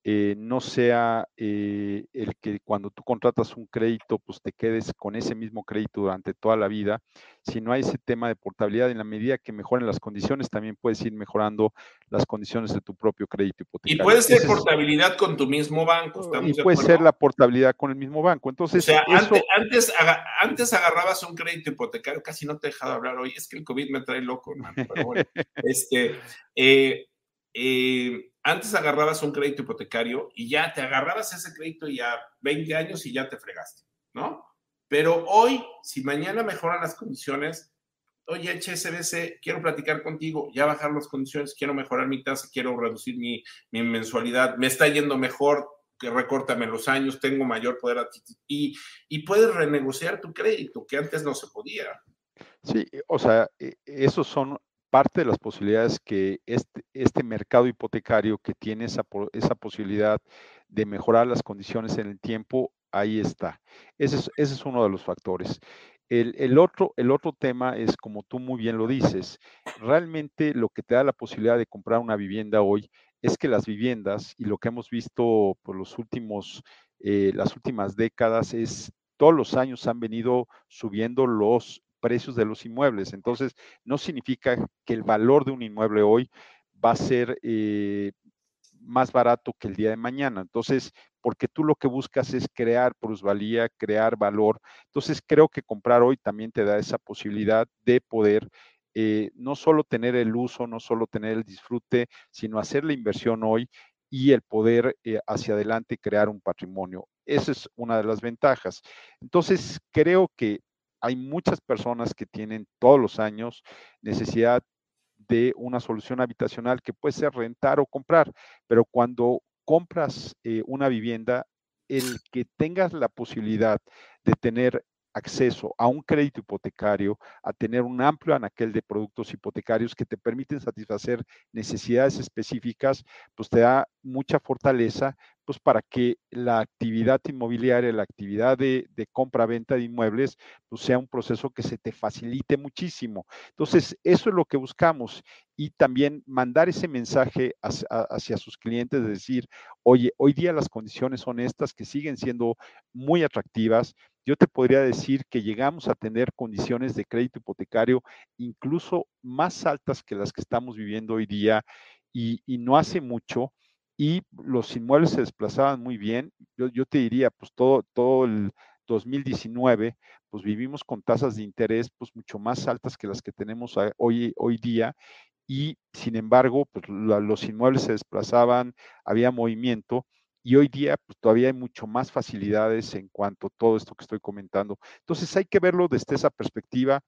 Speaker 3: eh, no sea eh, el que cuando tú contratas un crédito, pues te quedes con ese mismo crédito durante toda la vida, sino hay ese tema de portabilidad. En la medida que mejoren las condiciones, también puedes ir mejorando las condiciones de tu propio crédito hipotecario.
Speaker 2: Y puede ser portabilidad con tu mismo banco.
Speaker 3: Y puede ser la portabilidad con el mismo banco. Entonces,
Speaker 2: o sea, antes, antes, agarrabas un crédito hipotecario, casi no te he dejado hablar hoy, es que el COVID me trae loco, hermano, pero bueno, este, eh, eh, antes agarrabas un crédito hipotecario y ya te agarrabas ese crédito ya 20 años y ya te fregaste, ¿no? Pero hoy, si mañana mejoran las condiciones, oye, HSBC, quiero platicar contigo, ya bajar las condiciones, quiero mejorar mi tasa, quiero reducir mi, mensualidad, me está yendo mejor, que recórtame los años, tengo mayor poder y, y puedes renegociar tu crédito, que antes no se podía.
Speaker 3: Sí, o sea, e, esos son parte de las posibilidades que este, este mercado hipotecario que tiene esa, esa posibilidad de mejorar las condiciones en el tiempo, ahí está. Ese es, ese es uno de los factores. El, el, otro, el otro tema es, como tú muy bien lo dices, realmente lo que te da la posibilidad de comprar una vivienda hoy es que las viviendas y lo que hemos visto por los últimos, eh, las últimas décadas es todos los años han venido subiendo los precios de los inmuebles. Entonces, no significa que el valor de un inmueble hoy va a ser eh, más barato que el día de mañana. Entonces, porque tú lo que buscas es crear plusvalía, crear valor. Entonces, creo que comprar hoy también te da esa posibilidad de poder eh, no solo tener el uso, no solo tener el disfrute, sino hacer la inversión hoy y el poder eh, hacia adelante crear un patrimonio. Esa es una de las ventajas. Entonces, creo que hay muchas personas que tienen todos los años necesidad de una solución habitacional que puede ser rentar o comprar, pero cuando compras eh, una vivienda, el que tengas la posibilidad de tener acceso a un crédito hipotecario, a tener un amplio anaquel de productos hipotecarios que te permiten satisfacer necesidades específicas, pues te da mucha fortaleza, pues para que la actividad inmobiliaria, la actividad de, compra-venta de inmuebles, pues sea un proceso que se te facilite muchísimo. Entonces, eso es lo que buscamos y también mandar ese mensaje hacia, sus clientes, de decir, oye, hoy día las condiciones son estas que siguen siendo muy atractivas, yo te podría decir que llegamos a tener condiciones de crédito hipotecario incluso más altas que las que estamos viviendo hoy día y, no hace mucho y los inmuebles se desplazaban muy bien. Yo, te diría, pues todo, todo el 2019, pues vivimos con tasas de interés pues mucho más altas que las que tenemos hoy, hoy día y sin embargo, pues los inmuebles se desplazaban, había movimiento y hoy día pues, todavía hay mucho más facilidades en cuanto a todo esto que estoy comentando. Entonces hay que verlo desde esa perspectiva.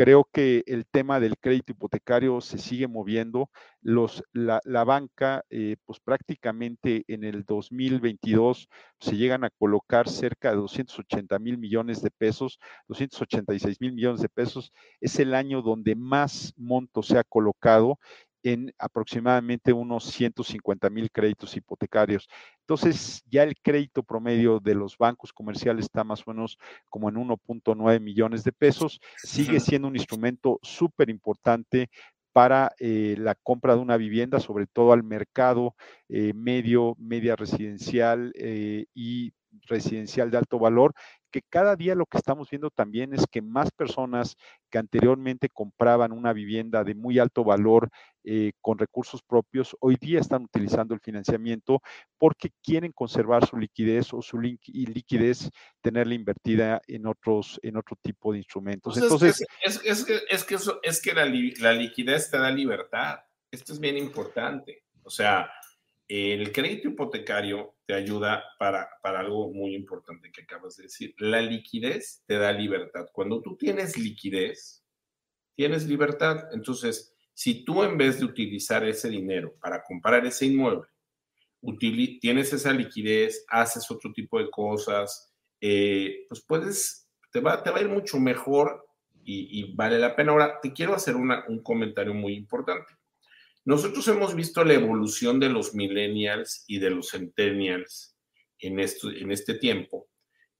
Speaker 3: Creo que el tema del crédito hipotecario se sigue moviendo. La, banca, eh, pues prácticamente en el 2022 se llegan a colocar cerca de 280 mil millones de pesos, 286 mil millones de pesos. Es el año donde más monto se ha colocado en aproximadamente unos 150 mil créditos hipotecarios. Entonces, ya el crédito promedio de los bancos comerciales está más o menos como en 1.9 millones de pesos. Sigue siendo un instrumento súper importante para eh, la compra de una vivienda, sobre todo al mercado eh, medio, media residencial eh, y residencial de alto valor, que cada día lo que estamos viendo también es que más personas que anteriormente compraban una vivienda de muy alto valor eh, con recursos propios, hoy día están utilizando el financiamiento porque quieren conservar su liquidez o su liquidez tenerla invertida en otros en otro tipo de instrumentos.
Speaker 2: Pues Entonces, es, que, es que eso es que la, la liquidez te da libertad. Esto es bien importante. O sea, el crédito hipotecario te ayuda para, para, algo muy importante que acabas de decir. La liquidez te da libertad. Cuando tú tienes liquidez, tienes libertad. Entonces, si tú en vez de utilizar ese dinero para comprar ese inmueble, tienes esa liquidez, haces otro tipo de cosas, eh, pues puedes, te va, te va a ir mucho mejor y, vale la pena. Ahora, te quiero hacer un comentario muy importante. Nosotros hemos visto la evolución de los millennials y de los centennials en, esto, en este tiempo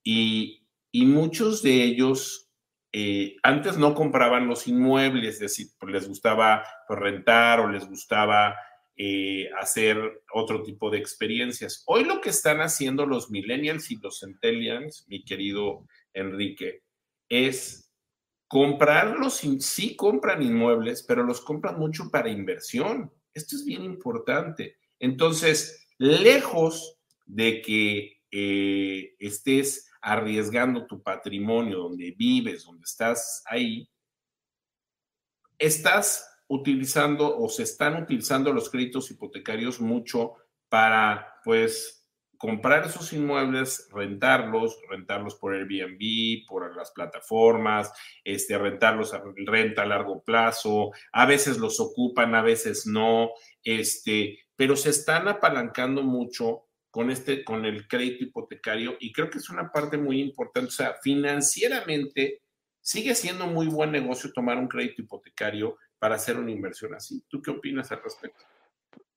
Speaker 2: y, muchos de ellos eh, antes no compraban los inmuebles, es decir, pues, les gustaba pues, rentar o les gustaba eh, hacer otro tipo de experiencias. Hoy lo que están haciendo los millennials y los centennials, mi querido Enrique, es comprarlos, sí compran inmuebles, pero los compran mucho para inversión. Esto es bien importante. Entonces, lejos de que eh, estés arriesgando tu patrimonio donde vives, donde estás ahí, estás utilizando o se están utilizando los créditos hipotecarios mucho para, pues, comprar esos inmuebles, rentarlos, rentarlos por Airbnb, por las plataformas, este, rentarlos a renta a largo plazo, a veces los ocupan, a veces no, este, pero se están apalancando mucho con este, con el crédito hipotecario y creo que es una parte muy importante, o sea, financieramente sigue siendo muy buen negocio tomar un crédito hipotecario para hacer una inversión así. ¿Tú qué opinas al respecto?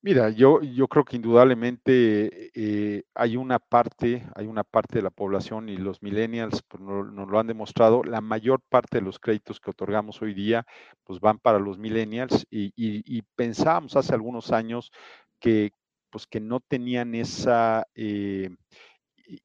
Speaker 3: Mira, yo, yo creo que indudablemente eh, hay una parte, hay una parte de la población y los millennials pues, nos, lo han demostrado, la mayor parte de los créditos que otorgamos hoy día pues van para los millennials y, y, pensábamos hace algunos años que pues que no tenían esa, eh,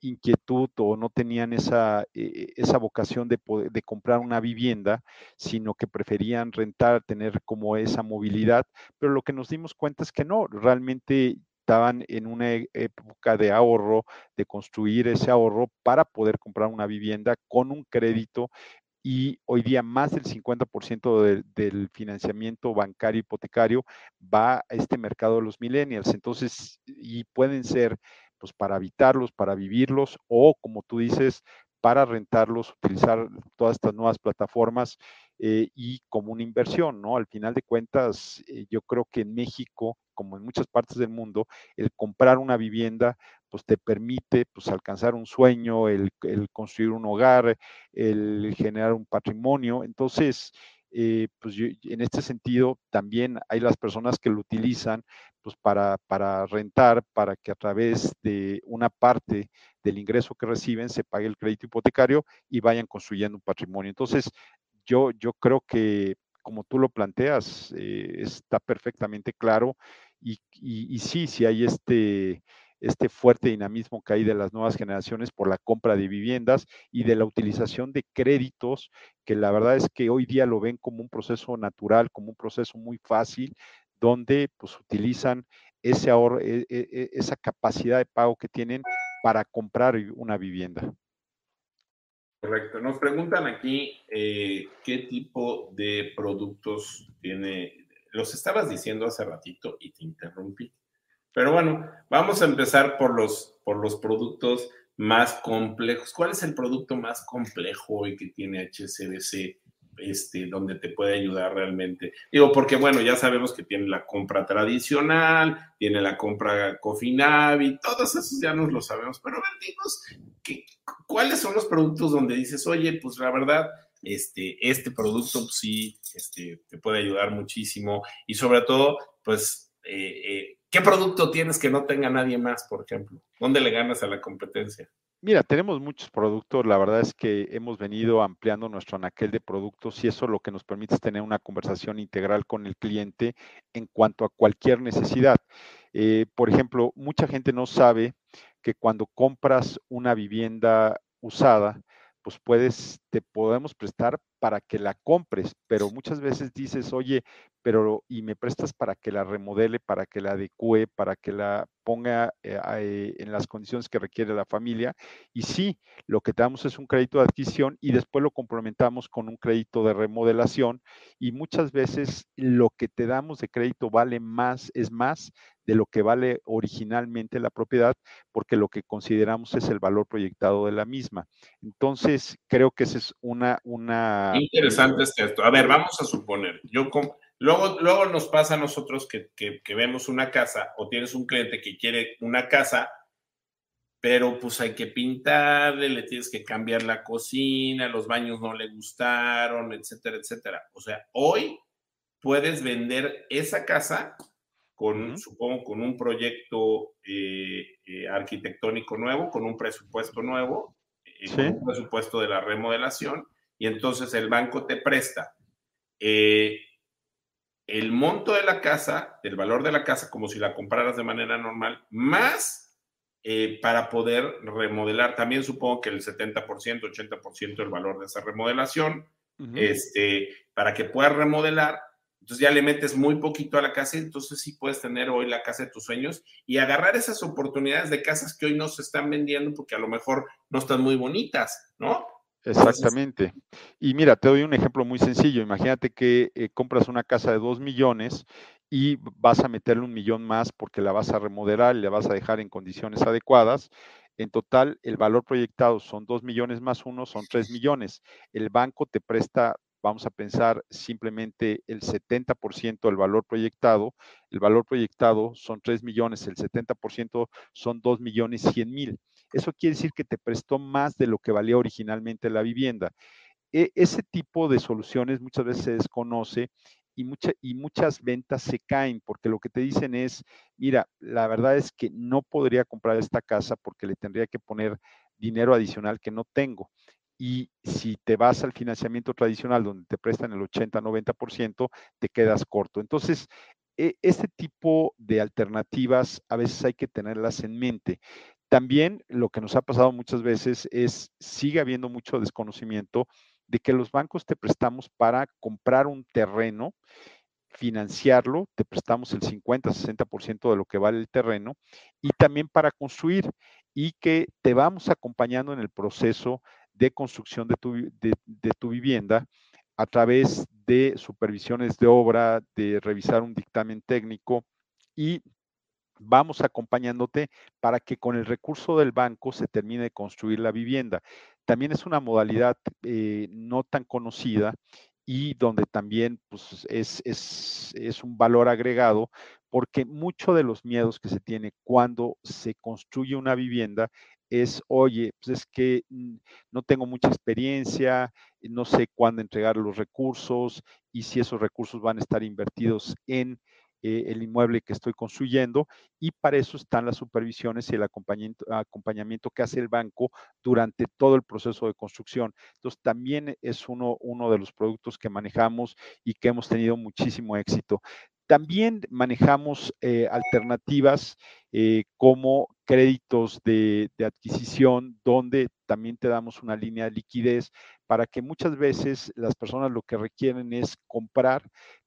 Speaker 3: inquietud o no tenían esa, eh, esa vocación de, de comprar una vivienda, sino que preferían rentar, tener como esa movilidad, pero lo que nos dimos cuenta es que no, realmente estaban en una e, época de ahorro, de construir ese ahorro para poder comprar una vivienda con un crédito y hoy día más del 50% del financiamiento bancario hipotecario va a este mercado de los millennials. Entonces, y pueden ser pues para habitarlos, para vivirlos o como tú dices, para rentarlos, utilizar todas estas nuevas plataformas eh, y como una inversión, ¿no? Al final de cuentas, eh, yo creo que en México, como en muchas partes del mundo, el comprar una vivienda, pues te permite pues alcanzar un sueño, el, construir un hogar, el generar un patrimonio. Entonces, eh, pues en este sentido también hay las personas que lo utilizan pues para, para rentar, para que a través de una parte del ingreso que reciben se pague el crédito hipotecario y vayan construyendo un patrimonio. Entonces, yo, yo creo que como tú lo planteas, eh, está perfectamente claro y, y, sí, sí hay este, este fuerte dinamismo que hay de las nuevas generaciones por la compra de viviendas y de la utilización de créditos, que la verdad es que hoy día lo ven como un proceso natural, como un proceso muy fácil, donde pues utilizan ese ahorro, e, e, e, esa capacidad de pago que tienen para comprar una vivienda.
Speaker 2: Correcto. Nos preguntan aquí eh, qué tipo de productos tiene. Los estabas diciendo hace ratito y te interrumpí. Pero bueno, vamos a empezar por los, por los productos más complejos. ¿Cuál es el producto más complejo hoy que tiene HSBC este, donde te puede ayudar realmente. Digo, porque bueno, ya sabemos que tiene la compra tradicional, tiene la compra Cofinavi, todos esos ya nos lo sabemos, pero ver, ¿cuáles son los productos donde dices, oye, pues la verdad, este, este producto pues, sí este, te puede ayudar muchísimo y sobre todo, pues, eh, eh, ¿qué producto tienes que no tenga nadie más, por ejemplo? ¿Dónde le ganas a la competencia?
Speaker 3: Mira, tenemos muchos productos, la verdad es que hemos venido ampliando nuestro anaquel de productos y eso lo que nos permite es tener una conversación integral con el cliente en cuanto a cualquier necesidad. Eh, por ejemplo, mucha gente no sabe que cuando compras una vivienda usada, pues puedes, te podemos prestar para que la compres, pero muchas veces dices, oye, pero y me prestas para que la remodele, para que la adecue, para que la ponga eh, eh, en las condiciones que requiere la familia. Y sí, lo que te damos es un crédito de adquisición y después lo complementamos con un crédito de remodelación y muchas veces lo que te damos de crédito vale más, es más de lo que vale originalmente la propiedad, porque lo que consideramos es el valor proyectado de la misma. Entonces, creo que esa es una... una
Speaker 2: Interesante este esto. A ver, vamos a suponer, yo luego, luego nos pasa a nosotros que, que vemos una casa o tienes un cliente que quiere una casa pero pues hay que pintarle, le tienes que cambiar la cocina, los baños no le gustaron, etcétera, etcétera. O sea, hoy puedes vender esa casa con, supongo, con un proyecto eh, eh, arquitectónico nuevo, con un presupuesto nuevo, eh, con un presupuesto de la remodelación, y entonces el banco te presta el monto de la casa, el valor de la casa, como si la compraras de manera normal, más para poder remodelar. También supongo que el 70%, 80% del valor de esa remodelación, este, para que puedas remodelar entonces ya le metes muy poquito a la casa y entonces sí puedes tener hoy la casa de tus sueños y agarrar esas oportunidades de casas que hoy no se están vendiendo porque a lo mejor no están muy bonitas, ¿no?
Speaker 3: Exactamente. Y mira, te doy un ejemplo muy sencillo. Imagínate que eh, compras una casa de dos millones y vas a meterle un millón más porque la vas a remodelar y la vas a dejar en condiciones adecuadas. En total, el valor proyectado son dos millones más uno, son tres millones. El banco te presta vamos a pensar simplemente el 70% del valor proyectado. El valor proyectado son 3 millones, el 70% son 2 millones 100 mil. Eso quiere decir que te prestó más de lo que valía originalmente la vivienda. E, ese tipo de soluciones muchas veces se desconoce y, y, muchas ventas se caen porque lo que te dicen es, mira, la verdad es que no podría comprar esta casa porque le tendría que poner dinero adicional que no tengo y si te vas al financiamiento tradicional donde te prestan el 80-90%, te quedas corto. Entonces, este tipo de alternativas a veces hay que tenerlas en mente. También lo que nos ha pasado muchas veces es, sigue habiendo mucho desconocimiento de que los bancos te prestamos para comprar un terreno, financiarlo, te prestamos el 50-60% de lo que vale el terreno y también para construir y que te vamos acompañando en el proceso de construcción de tu, de tu vivienda a través de supervisiones de obra, de revisar un dictamen técnico y vamos acompañándote para que con el recurso del banco se termine de construir la vivienda. También es una modalidad eh, no tan conocida y donde también pues, es, es, un valor agregado porque mucho de los miedos que se tiene cuando se construye una vivienda es, oye, pues es que no tengo mucha experiencia, no sé cuándo entregar los recursos y si esos recursos van a estar invertidos en eh, el inmueble que estoy construyendo y para eso están las supervisiones y el acompañamiento, que hace el banco durante todo el proceso de construcción. Entonces, también es uno, uno de los productos que manejamos y que hemos tenido muchísimo éxito. También manejamos eh, alternativas eh, como créditos de, de, adquisición, donde también te damos una línea de liquidez para que muchas veces las personas lo que requieren es comprar,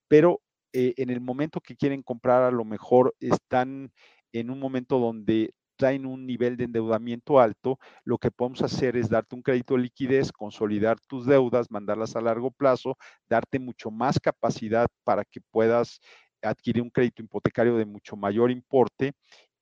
Speaker 3: pero eh, en el momento que quieren comprar, a lo mejor están en un momento donde traen un nivel de endeudamiento alto, lo que podemos hacer es darte un crédito de liquidez, consolidar tus deudas, mandarlas a largo plazo, darte mucho más capacidad para que puedas adquirir un crédito hipotecario de mucho mayor importe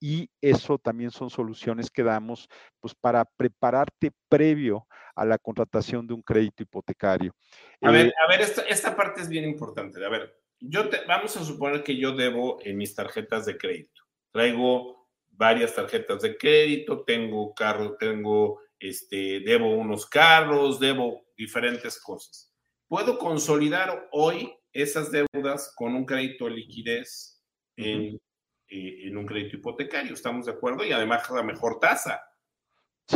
Speaker 3: y eso también son soluciones que damos pues para prepararte previo a la contratación de un crédito hipotecario.
Speaker 2: A ver, eh, a ver, esta, esta parte es bien importante. A ver, yo vamos a suponer que yo debo en mis tarjetas de crédito. Traigo varias tarjetas de crédito, tengo carro, tengo, este, debo unos carros, debo diferentes cosas. Puedo consolidar hoy esas deudas con un crédito de liquidez en, eh, en un crédito hipotecario. ¿Estamos de acuerdo? Y además la mejor tasa.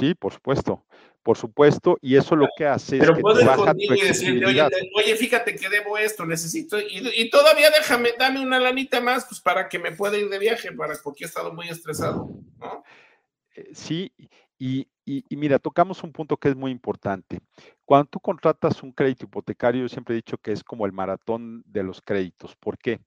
Speaker 3: Sí, por supuesto por supuesto, y eso lo que hace es que
Speaker 2: te baja tu oye, oye, fíjate que debo esto, necesito, y, todavía déjame, dame una lanita más, pues para que me pueda ir de viaje, para, porque he estado muy estresado, ¿no?
Speaker 3: Eh, sí, y, y, mira, tocamos un punto que es muy importante. Cuando tú contratas un crédito hipotecario, yo siempre he dicho que es como el maratón de los créditos. ¿Por qué?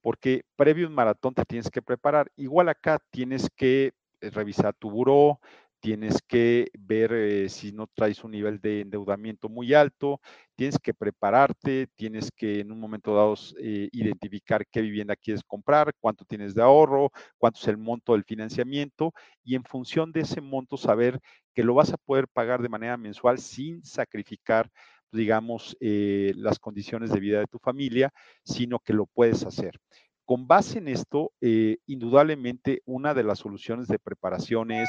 Speaker 3: Porque previo a un maratón te tienes que preparar. Igual acá tienes que eh, revisar tu buró, tienes que ver eh, si no traes un nivel de endeudamiento muy alto, tienes que prepararte, tienes que en un momento dado eh, identificar qué vivienda quieres comprar, cuánto tienes de ahorro, cuánto es el monto del financiamiento y en función de ese monto saber que lo vas a poder pagar de manera mensual sin sacrificar digamos, eh, las condiciones de vida de tu familia, sino que lo puedes hacer. Con base en esto, indudablemente una de las soluciones de preparación es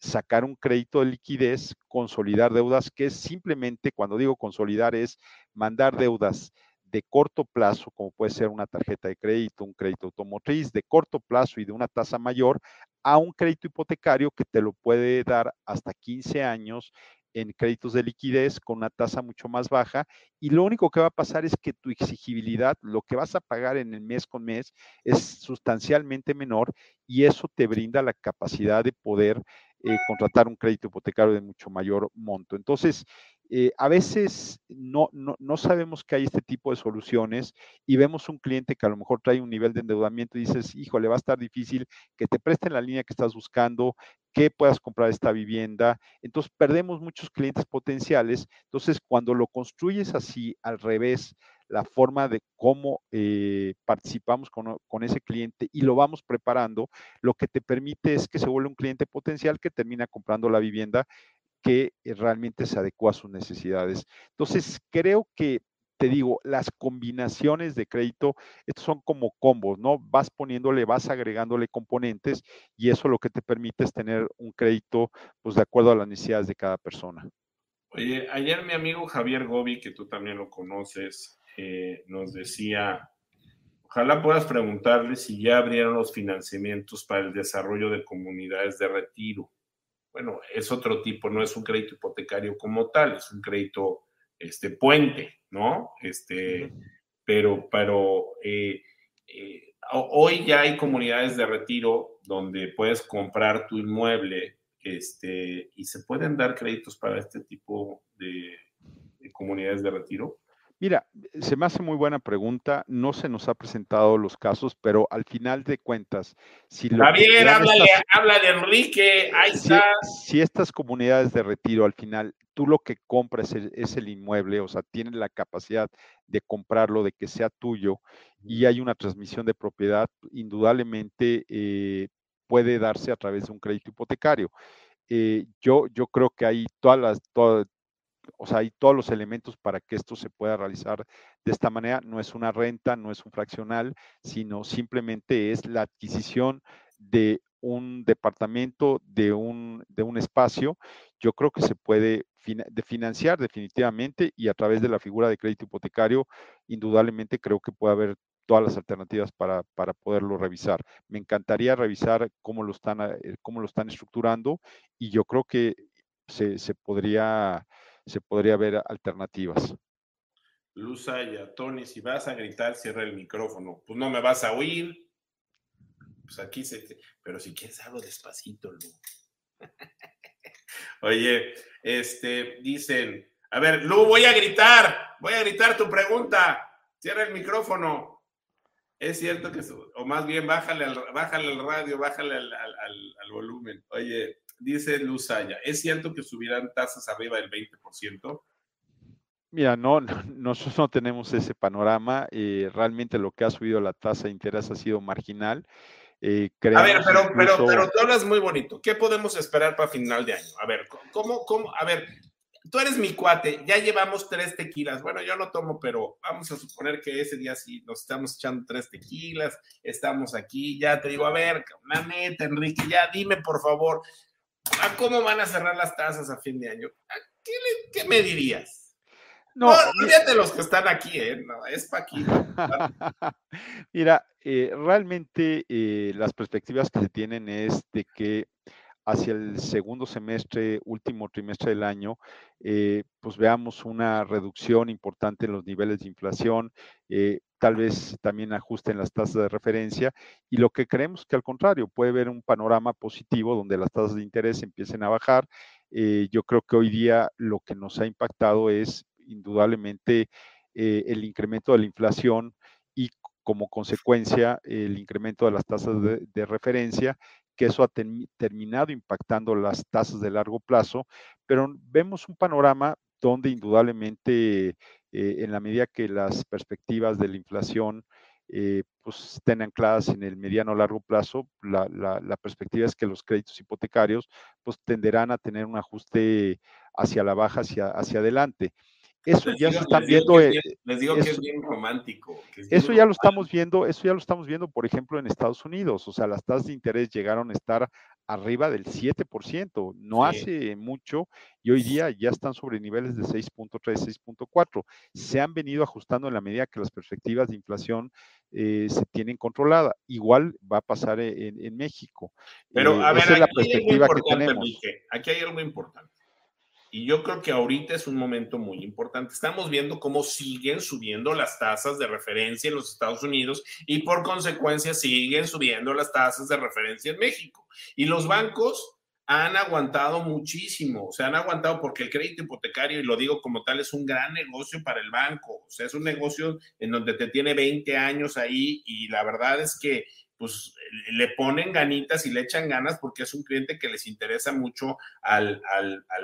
Speaker 3: sacar un crédito de liquidez, consolidar deudas, que es simplemente, cuando digo consolidar, es mandar deudas de corto plazo, como puede ser una tarjeta de crédito, un crédito automotriz, de corto plazo y de una tasa mayor, a un crédito hipotecario que te lo puede dar hasta 15 años en créditos de liquidez con una tasa mucho más baja. Y lo único que va a pasar es que tu exigibilidad, lo que vas a pagar en el mes con mes es sustancialmente menor y eso te brinda la capacidad de poder eh, contratar un crédito hipotecario de mucho mayor monto. Entonces, eh, a veces no, no, sabemos que hay este tipo de soluciones y vemos un cliente que a lo mejor trae un nivel de endeudamiento y dices, híjole, va a estar difícil que te presten la línea que estás buscando, que puedas comprar esta vivienda. Entonces, perdemos muchos clientes potenciales. Entonces, cuando lo construyes así, al revés, la forma de cómo eh, participamos con, con, ese cliente y lo vamos preparando, lo que te permite es que se vuelva un cliente potencial que termina comprando la vivienda que eh, realmente se adecua a sus necesidades. Entonces, creo que te digo, las combinaciones de crédito, estos son como combos, ¿no? Vas poniéndole, vas agregándole componentes y eso lo que te permite es tener un crédito, pues de acuerdo a las necesidades de cada persona.
Speaker 2: Oye, ayer mi amigo Javier Gobi, que tú también lo conoces, eh, nos decía, ojalá puedas preguntarle si ya abrieron los financiamientos para el desarrollo de comunidades de retiro. Bueno, es otro tipo, no es un crédito hipotecario como tal, es un crédito este, puente, ¿no? Este, pero, pero eh, eh, hoy ya hay comunidades de retiro donde puedes comprar tu inmueble Este, ¿Y se pueden dar créditos para este tipo de comunidades de retiro?
Speaker 3: Mira, se me hace muy buena pregunta. No se nos ha presentado los casos, pero al final de cuentas,
Speaker 2: si lo Javier, háblale, háblale, Enrique, ahí
Speaker 3: si,
Speaker 2: está.
Speaker 3: Si estas comunidades de retiro al final, tú lo que compras es, el inmueble, o sea, tienes la capacidad de comprarlo, de que sea tuyo, y hay una transmisión de propiedad, indudablemente eh, puede darse a través de un crédito hipotecario. Eh, yo, yo creo que hay todas las, todas, o sea, hay todos los elementos para que esto se pueda realizar de esta manera. No es una renta, no es un fraccional, sino simplemente es la adquisición de un departamento, de un, de un espacio. Yo creo que se puede financiar definitivamente y a través de la figura de crédito hipotecario, indudablemente creo que puede haber todas las alternativas para, para, poderlo revisar. Me encantaría revisar cómo lo están, eh, cómo lo están estructurando y yo creo que se, se podría se podría ver alternativas.
Speaker 2: Luzaya, Tony, si vas a gritar, cierra el micrófono. Pues no me vas a oír. Pues aquí se. Pero si quieres, hablo despacito, Lu. Oye, este, dicen. A ver, Lu, voy a gritar. Voy a gritar tu pregunta. Cierra el micrófono. Es cierto que. O más bien, bájale al, bájale al radio, bájale al, al volumen. Oye, dice Luzaya, ¿es cierto que subirán tasas arriba del 20%?
Speaker 3: Mira, no, nosotros no tenemos ese panorama. Eh, realmente lo que ha subido la tasa de interés ha sido marginal.
Speaker 2: Eh, a ver, pero, pero, pero tú hablas muy bonito. ¿Qué podemos esperar para final de año? A ver, ¿cómo, cómo? A ver, tú eres mi cuate, ya llevamos tres tequilas. Bueno, yo no tomo, pero vamos a suponer que ese día sí nos estamos echando tres tequilas, estamos aquí, ya te digo, a ver, la neta, Enrique, ya dime por favor, ¿A cómo van a cerrar las tasas a fin de año? qué, me dirías? No, no los que están aquí, ¿eh? No, es para aquí.
Speaker 3: Mira, eh, realmente eh, las perspectivas que se tienen es de que hacia el segundo semestre, último trimestre del año, eh, pues veamos una reducción importante en los niveles de inflación, eh, tal vez también ajusten las tasas de referencia y lo que creemos que al contrario puede haber un panorama positivo donde las tasas de interés empiecen a bajar. Eh, yo creo que hoy día lo que nos ha impactado es indudablemente el incremento de la inflación y como consecuencia el incremento de las tasas de referencia que eso ha terminado impactando las tasas de largo plazo, pero vemos un panorama donde indudablemente eh, en la medida que las perspectivas de la inflación eh, pues estén ancladas en el mediano largo plazo, la, perspectiva es que los créditos hipotecarios pues tenderán a tener un ajuste hacia la baja, hacia, hacia adelante. Eso ya se están viendo.
Speaker 2: Eh, les digo que es bien romántico.
Speaker 3: eso ya lo estamos viendo, eso ya lo estamos viendo, por ejemplo, en Estados Unidos. O sea, las tasas de interés llegaron a estar arriba del 7%, no hace mucho, y hoy día ya están sobre niveles de 6.3, 6.4. Se han venido ajustando en la medida que las perspectivas de inflación eh, se tienen controlada. Igual va a pasar en, México.
Speaker 2: Pero eh, a ver, esa es la perspectiva que tenemos. aquí hay algo importante. Y yo creo que ahorita es un momento muy importante. Estamos viendo cómo siguen subiendo las tasas de referencia en los Estados Unidos y por consecuencia siguen subiendo las tasas de referencia en México. Y los bancos han aguantado muchísimo, o sea, han aguantado porque el crédito hipotecario, y lo digo como tal, es un gran negocio para el banco, o sea, es un negocio en donde te tiene 20 años ahí y la verdad es que pues le ponen ganitas y le echan ganas porque es un cliente que les interesa mucho al,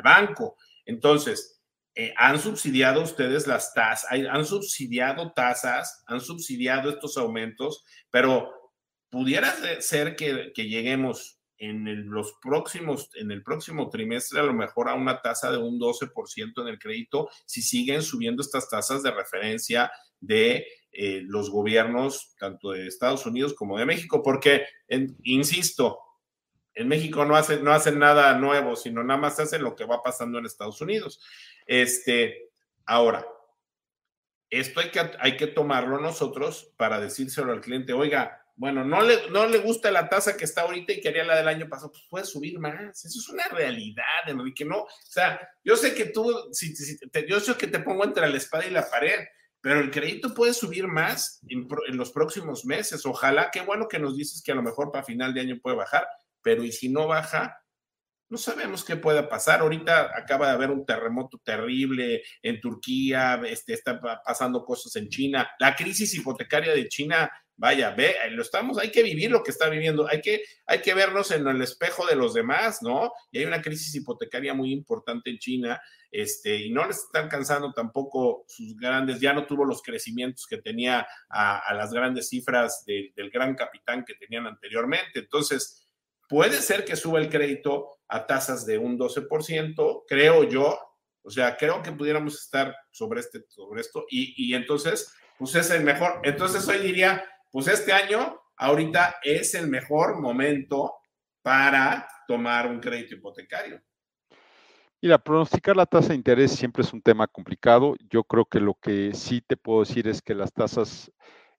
Speaker 2: banco. Entonces, eh, han subsidiado ustedes las tasas, han subsidiado tasas, han subsidiado estos aumentos, pero pudiera ser que, lleguemos en los próximos, en el próximo trimestre a lo mejor a una tasa de un 12% en el crédito si siguen subiendo estas tasas de referencia de eh, los gobiernos tanto de Estados Unidos como de México, porque, insisto, en México no hacen, no hacen nada nuevo, sino nada más hacen lo que va pasando en Estados Unidos. Este, ahora, esto hay que, hay que tomarlo nosotros para decírselo al cliente, oiga, bueno, no le, no le gusta la tasa que está ahorita y quería la del año pasado, pues puede subir más. Eso es una realidad, Enrique. No, o sea, yo sé que tú, si, yo sé que te pongo entre la espada y la pared, pero el crédito puede subir más en, los próximos meses. Ojalá, qué bueno que nos dices que a lo mejor para final de año puede bajar, pero ¿y si no baja? no sabemos qué pueda pasar. Ahorita acaba de haber un terremoto terrible en Turquía, este, está pasando cosas en China. La crisis hipotecaria de China, vaya, ve, lo estamos, hay que vivir lo que está viviendo, hay que, hay que vernos en el espejo de los demás, ¿no? Y hay una crisis hipotecaria muy importante en China, este, y no les está alcanzando tampoco sus grandes, ya no tuvo los crecimientos que tenía a, las grandes cifras del gran capitán que tenían anteriormente. Entonces, Puede ser que suba el crédito a tasas de un 12%, creo yo. O sea, creo que pudiéramos estar sobre, este, sobre esto y, y entonces, pues es el mejor. Entonces hoy diría, pues este año, ahorita es el mejor momento para tomar un crédito hipotecario.
Speaker 3: Mira, pronosticar la tasa de interés siempre es un tema complicado. Yo creo que lo que sí te puedo decir es que las tasas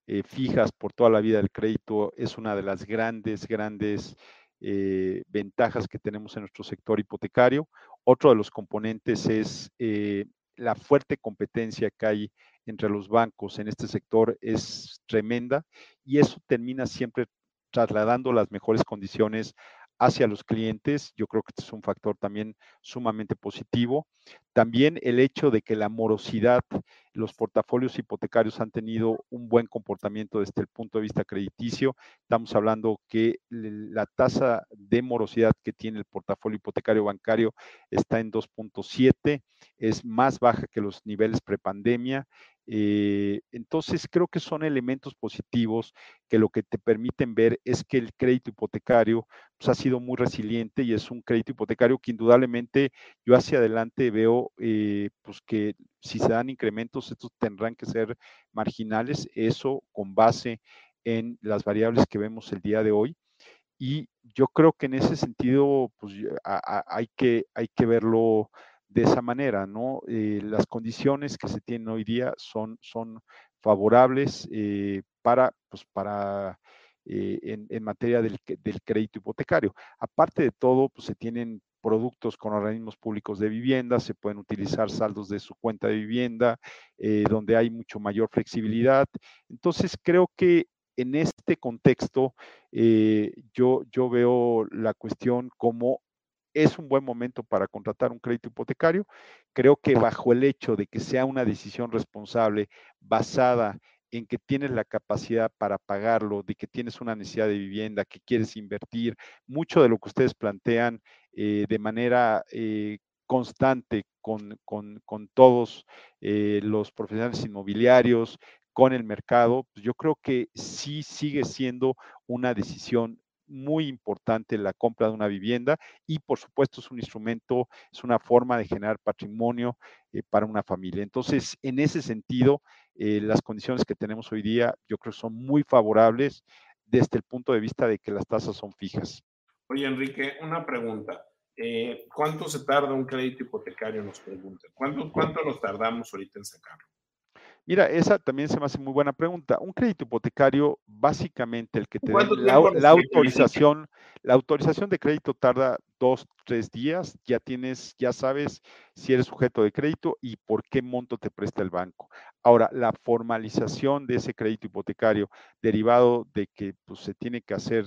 Speaker 3: eh, fijas por toda la vida del crédito es una de las grandes, grandes eh, ventajas que tenemos en nuestro sector hipotecario. Otro de los componentes es eh, la fuerte competencia que hay entre los bancos en este sector es tremenda y eso termina siempre trasladando las mejores condiciones hacia los clientes. Yo creo que este es un factor también sumamente positivo. También el hecho de que la morosidad, los portafolios hipotecarios han tenido un buen comportamiento desde el punto de vista crediticio. Estamos hablando que la tasa de morosidad que tiene el portafolio hipotecario bancario está en 2.7, es más baja que los niveles prepandemia. Eh, entonces, creo que son elementos positivos que lo que te permiten ver es que el crédito hipotecario pues, ha sido muy resiliente y es un crédito hipotecario que indudablemente yo hacia adelante veo eh, pues que si se dan incrementos, estos tendrán que ser marginales, eso con base en las variables que vemos el día de hoy. Y yo creo que en ese sentido, pues hay, que, hay que verlo de esa manera, ¿no? Eh, las condiciones que se tienen hoy día son, son favorables eh, para, pues para eh, en, materia del, del, crédito hipotecario. Aparte de todo, pues se tienen productos con organismos públicos de vivienda, se pueden utilizar saldos de su cuenta de vivienda, donde hay mucho mayor flexibilidad. Entonces, creo que en este contexto, yo, yo veo la cuestión como es un buen momento para contratar un crédito hipotecario. Creo que bajo el hecho de que sea una decisión responsable basada en que tienes la capacidad para pagarlo, de que tienes una necesidad de vivienda, que quieres invertir, mucho de lo que ustedes plantean eh, de manera eh, constante con, todos eh, los profesionales inmobiliarios, con el mercado, pues yo creo que sí sigue siendo una decisión muy importante la compra de una vivienda y por supuesto es un instrumento, es una forma de generar patrimonio eh, para una familia. Entonces, en ese sentido, eh, las condiciones que tenemos hoy día yo creo son muy favorables desde el punto de vista de que las tasas son fijas.
Speaker 2: Oye, Enrique, una pregunta. Eh, ¿Cuánto se tarda un crédito hipotecario? Nos preguntan. ¿Cuánto, ¿Cuánto nos tardamos ahorita en sacarlo?
Speaker 3: Mira, esa también se me hace muy buena pregunta. Un crédito hipotecario, básicamente el que te da la, autorización, la autorización de crédito tarda dos, tres días, ya tienes, ya sabes si eres sujeto de crédito y por qué monto te presta el banco. Ahora, la formalización de ese crédito hipotecario, derivado de que pues, se tiene que hacer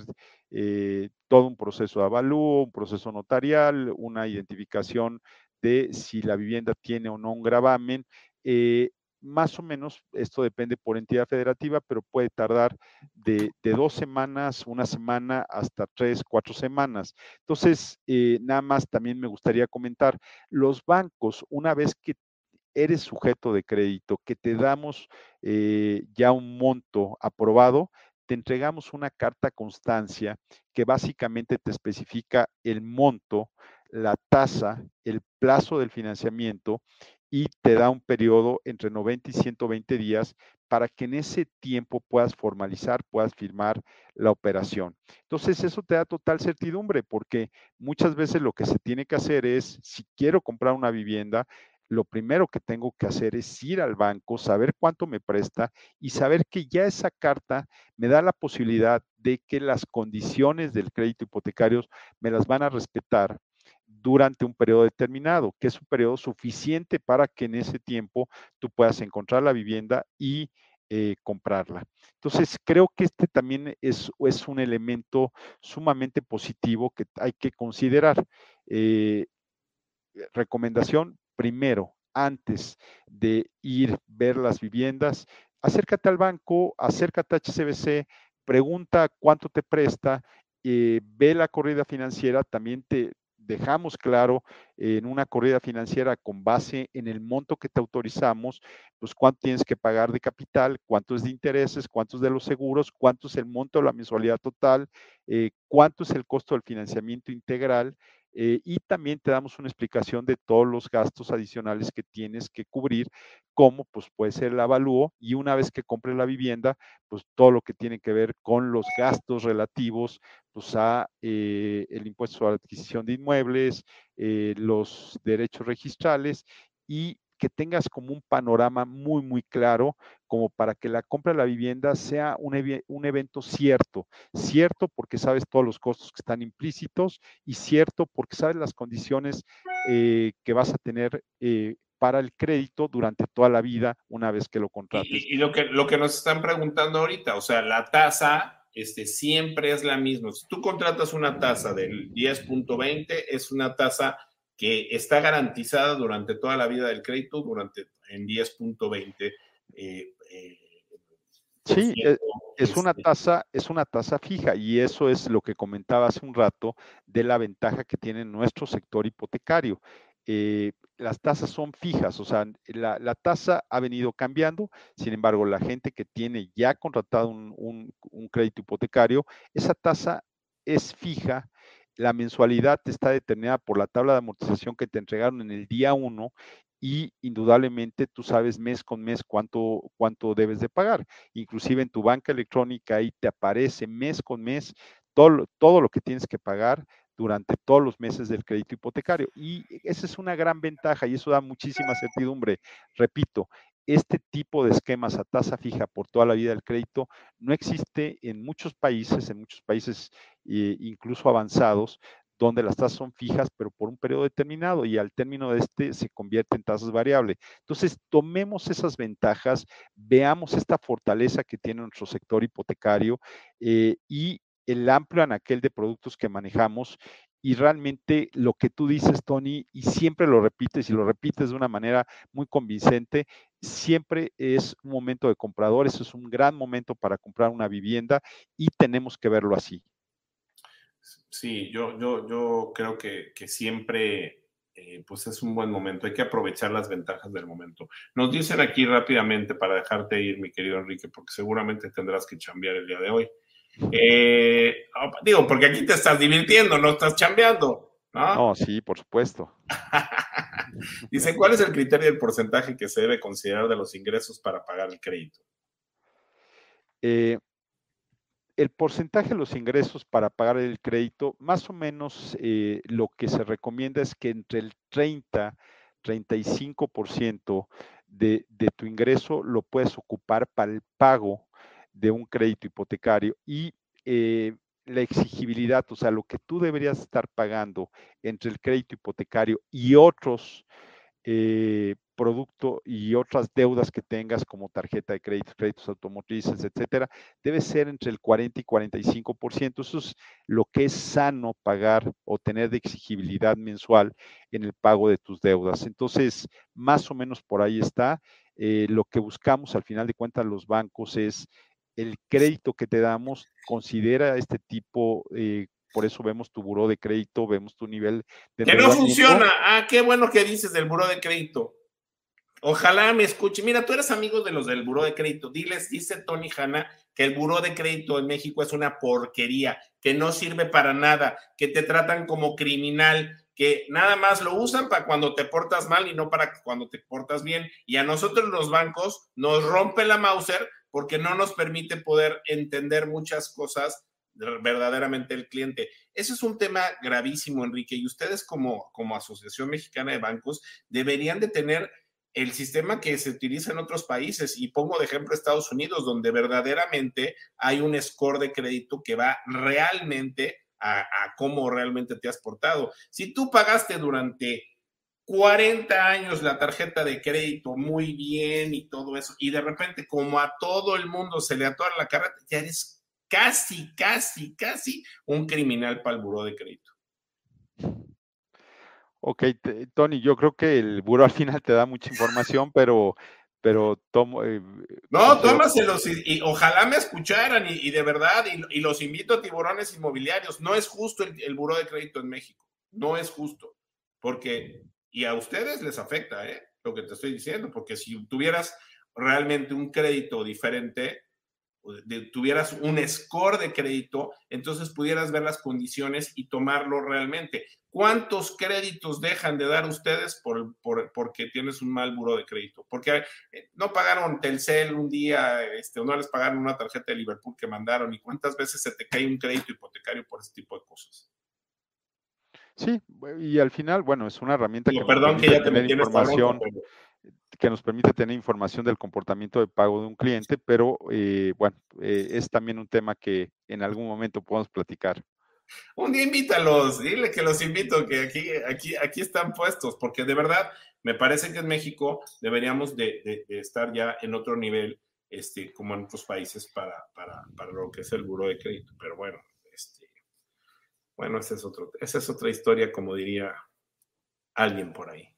Speaker 3: eh, todo un proceso de avalúo, un proceso notarial, una identificación de si la vivienda tiene o no un gravamen, eh, más o menos, esto depende por entidad federativa, pero puede tardar de, dos semanas, una semana, hasta tres, cuatro semanas. Entonces, eh, nada más también me gustaría comentar, los bancos, una vez que eres sujeto de crédito, que te damos eh, ya un monto aprobado, te entregamos una carta constancia que básicamente te especifica el monto, la tasa, el plazo del financiamiento y te da un periodo entre 90 y 120 días para que en ese tiempo puedas formalizar, puedas firmar la operación. Entonces, eso te da total certidumbre porque muchas veces lo que se tiene que hacer es, si quiero comprar una vivienda, lo primero que tengo que hacer es ir al banco, saber cuánto me presta y saber que ya esa carta me da la posibilidad de que las condiciones del crédito hipotecario me las van a respetar durante un periodo determinado, que es un periodo suficiente para que en ese tiempo tú puedas encontrar la vivienda y eh, comprarla. Entonces, creo que este también es, un elemento sumamente positivo que hay que considerar. Eh, recomendación, primero, antes de ir ver las viviendas, acércate al banco, acércate a HCBC, pregunta cuánto te presta, eh, ve la corrida financiera, también te, dejamos claro en una corrida financiera con base en el monto que te autorizamos, pues cuánto tienes que pagar de capital, cuánto es de intereses, cuánto es de los seguros, cuánto es el monto de la mensualidad total, eh, cuánto es el costo del financiamiento integral. Eh, y también te damos una explicación de todos los gastos adicionales que tienes que cubrir, como pues puede ser el avalúo y una vez que compres la vivienda, pues todo lo que tiene que ver con los gastos relativos pues a eh, el impuesto a la adquisición de inmuebles, eh, los derechos registrales y que tengas como un panorama muy, muy claro, como para que la compra de la vivienda sea un, un, evento cierto, cierto porque sabes todos los costos que están implícitos y cierto porque sabes las condiciones eh, que vas a tener eh, para el crédito durante toda la vida una vez que lo contrates.
Speaker 2: Y, lo, que, lo que nos están preguntando ahorita, o sea, la tasa este, siempre es la misma. Si tú contratas una tasa del 10.20, es una tasa que está garantizada durante toda la vida del crédito, durante en 10.20. Eh,
Speaker 3: eh, sí, eh, es, una este tasa, es una tasa fija y eso es lo que comentaba hace un rato de la ventaja que tiene nuestro sector hipotecario. las tasas son fijas, o sea, la, tasa ha venido cambiando, sin embargo, la gente que tiene ya contratado un crédito hipotecario, esa tasa es fija la mensualidad está determinada por la tabla de amortización que te entregaron en el día 1 y indudablemente tú sabes mes con mes cuánto, cuánto debes de pagar. Inclusive en tu banca electrónica ahí te aparece mes con mes todo, todo lo que tienes que pagar durante todos los meses del crédito hipotecario. Y esa es una gran ventaja y eso da muchísima certidumbre. Repito, este tipo de esquemas a tasa fija por toda la vida del crédito no existe en muchos países, en muchos países eh, incluso avanzados, donde las tasas son fijas, pero por un periodo determinado y al término de este se convierte en tasas variables. Entonces, tomemos esas ventajas, veamos esta fortaleza que tiene nuestro sector hipotecario eh, y el amplio anaquel de productos que manejamos y realmente lo que tú dices, Tony, y siempre lo repites y lo repites de una manera muy convincente, siempre es un momento de compradores, es un gran momento para comprar una vivienda y tenemos que verlo así.
Speaker 2: Sí, yo, yo, yo creo que, siempre eh, pues es un buen momento, hay que aprovechar las ventajas del momento. Nos dicen aquí rápidamente para dejarte ir, mi querido Enrique, porque seguramente tendrás que cambiar el día de hoy. Eh, digo, porque aquí te estás divirtiendo, no estás chambeando, ¿no?
Speaker 3: No, sí, por supuesto.
Speaker 2: Dice, ¿cuál es el criterio del porcentaje que se debe considerar de los ingresos para pagar el crédito?
Speaker 3: Eh, el porcentaje de los ingresos para pagar el crédito, más o menos eh, lo que se recomienda es que entre el 30, 35% de, de tu ingreso lo puedes ocupar para el pago de un crédito hipotecario y eh, la exigibilidad, o sea, lo que tú deberías estar pagando entre el crédito hipotecario y otros eh, productos y otras deudas que tengas como tarjeta de crédito, créditos automotrices, etcétera, debe ser entre el 40 y 45%. Eso es lo que es sano pagar o tener de exigibilidad mensual en el pago de tus deudas. Entonces, más o menos por ahí está. Eh, lo que buscamos al final de cuentas los bancos es el crédito que te damos considera este tipo, eh, por eso vemos tu buró de crédito, vemos tu nivel
Speaker 2: de... Que no funciona. Ah, qué bueno que dices del buró de crédito. Ojalá me escuche. Mira, tú eres amigo de los del buró de crédito. Diles, dice Tony Hanna, que el buró de crédito en México es una porquería, que no sirve para nada, que te tratan como criminal, que nada más lo usan para cuando te portas mal y no para cuando te portas bien. Y a nosotros los bancos nos rompe la Mauser porque no nos permite poder entender muchas cosas verdaderamente el cliente. Ese es un tema gravísimo, Enrique, y ustedes como, como Asociación Mexicana de Bancos deberían de tener el sistema que se utiliza en otros países. Y pongo de ejemplo Estados Unidos, donde verdaderamente hay un score de crédito que va realmente a, a cómo realmente te has portado. Si tú pagaste durante 40 años la tarjeta de crédito muy bien y todo eso, y de repente como a todo el mundo se le atora la cara, ya eres casi, casi, casi un criminal para el buró de crédito.
Speaker 3: Ok, Tony, yo creo que el buró al final te da mucha información, pero, pero tomo. Eh,
Speaker 2: no, tómaselos y, ojalá me escucharan y, de verdad, y, los invito a tiburones inmobiliarios. No es justo el, el buró de crédito en México, no es justo, porque y a ustedes les afecta, ¿eh? Lo que te estoy diciendo, porque si tuvieras realmente un crédito diferente, tuvieras un score de crédito, entonces pudieras ver las condiciones y tomarlo realmente. ¿Cuántos créditos dejan de dar ustedes por, porque tienes un mal buro de crédito? Porque eh, no pagaron Telcel un día, este, o no les pagaron una tarjeta de Liverpool que mandaron, y cuántas veces se te cae un crédito hipotecario por ese tipo de cosas.
Speaker 3: Sí, y al final, bueno, es una herramienta
Speaker 2: que, perdón, que ya tener información,
Speaker 3: que nos permite tener información del comportamiento de pago de un cliente, pero eh, bueno, eh, es también un tema que en algún momento podemos platicar.
Speaker 2: Un día invítalos, dile que los invito, que aquí, aquí, aquí están puestos, porque de verdad me parece que en México deberíamos de, estar ya en otro nivel, este, como en otros países, para, para, para lo que es el buro de crédito. Pero bueno, bueno, esa es, otro, esa es otra historia, como diría alguien por ahí.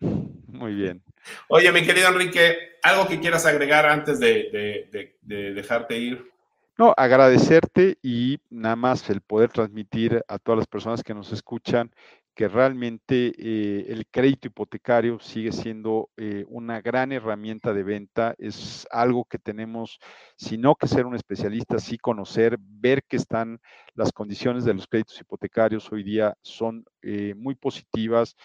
Speaker 3: Muy bien.
Speaker 2: Oye, mi querido Enrique, ¿algo que quieras agregar antes de, de dejarte ir?
Speaker 3: No, agradecerte y nada más el poder transmitir a todas las personas que nos escuchan que realmente eh, el crédito hipotecario sigue siendo eh, una gran herramienta de venta. Es algo que tenemos, si no que ser un especialista, sí conocer, ver que están las condiciones de los créditos hipotecarios hoy día son eh, muy positivas.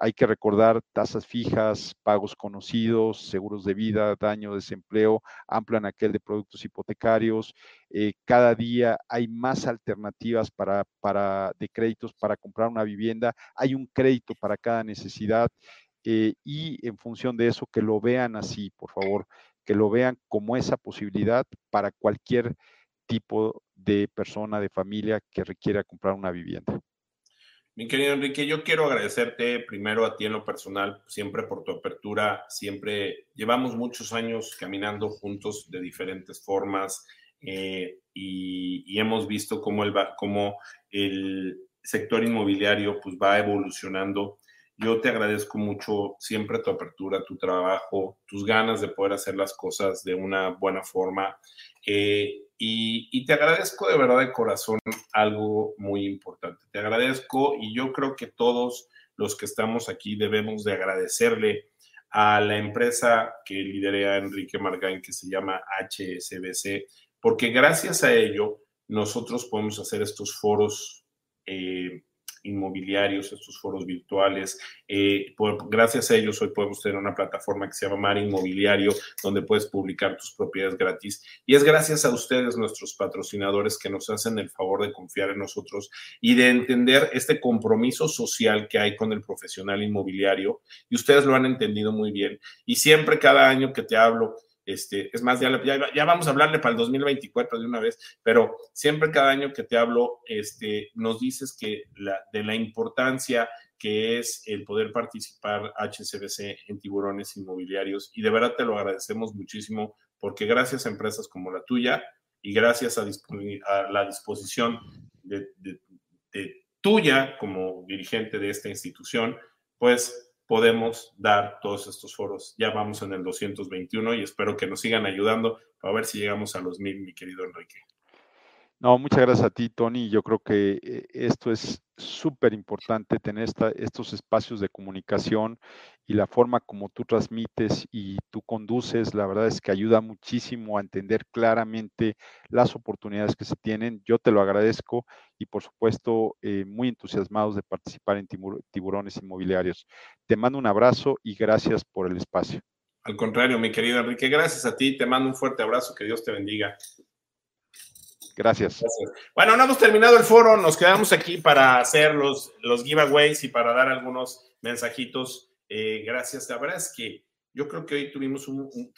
Speaker 3: Hay que recordar tasas fijas, pagos conocidos, seguros de vida, daño, desempleo, amplian aquel de productos hipotecarios. Eh, cada día hay más alternativas para, para, de créditos para comprar una vivienda. Hay un crédito para cada necesidad. Eh, y en función de eso, que lo vean así, por favor, que lo vean como esa posibilidad para cualquier tipo de persona, de familia que requiera comprar una vivienda.
Speaker 2: Mi querido Enrique, yo quiero agradecerte primero a ti en lo personal, siempre por tu apertura, siempre llevamos muchos años caminando juntos de diferentes formas eh, y, hemos visto cómo el, cómo el sector inmobiliario pues, va evolucionando. Yo te agradezco mucho siempre tu apertura, tu trabajo, tus ganas de poder hacer las cosas de una buena forma. Eh, y, te agradezco de verdad de corazón algo muy importante. Te agradezco y yo creo que todos los que estamos aquí debemos de agradecerle a la empresa que lidera Enrique Margain, que se llama HSBC, porque gracias a ello nosotros podemos hacer estos foros eh, inmobiliarios, estos foros virtuales. Eh, gracias a ellos hoy podemos tener una plataforma que se llama Mar Inmobiliario, donde puedes publicar tus propiedades gratis. Y es gracias a ustedes, nuestros patrocinadores, que nos hacen el favor de confiar en nosotros y de entender este compromiso social que hay con el profesional inmobiliario. Y ustedes lo han entendido muy bien. Y siempre, cada año que te hablo, este, es más, ya, ya, vamos a hablarle para el 2024 de una vez, pero siempre cada año que te hablo, este, nos dices que de la importancia que es el poder participar HCBC en tiburones inmobiliarios y de verdad te lo agradecemos muchísimo porque gracias a empresas como la tuya y gracias a, la disposición de tuya como dirigente de esta institución, pues podemos dar todos estos foros. Ya vamos en el 221 y espero que nos sigan ayudando para ver si llegamos a los mil, mi querido Enrique.
Speaker 3: No, muchas gracias a ti, Tony. Yo creo que eh, esto es súper importante, tener estos espacios de comunicación y la forma como tú transmites y tú conduces, la verdad es que ayuda muchísimo a entender claramente las oportunidades que se tienen. Yo te lo agradezco y por supuesto eh, muy entusiasmados de participar en tiburones inmobiliarios. Te mando un abrazo y gracias por el espacio.
Speaker 2: Al contrario, mi querido Enrique, gracias a ti. Te mando un fuerte abrazo. Que Dios te bendiga.
Speaker 3: Gracias.
Speaker 2: Bueno, no hemos terminado el foro, nos quedamos aquí para hacer los, los giveaways y para dar algunos mensajitos. Eh, gracias. La verdad es que yo creo que hoy tuvimos un,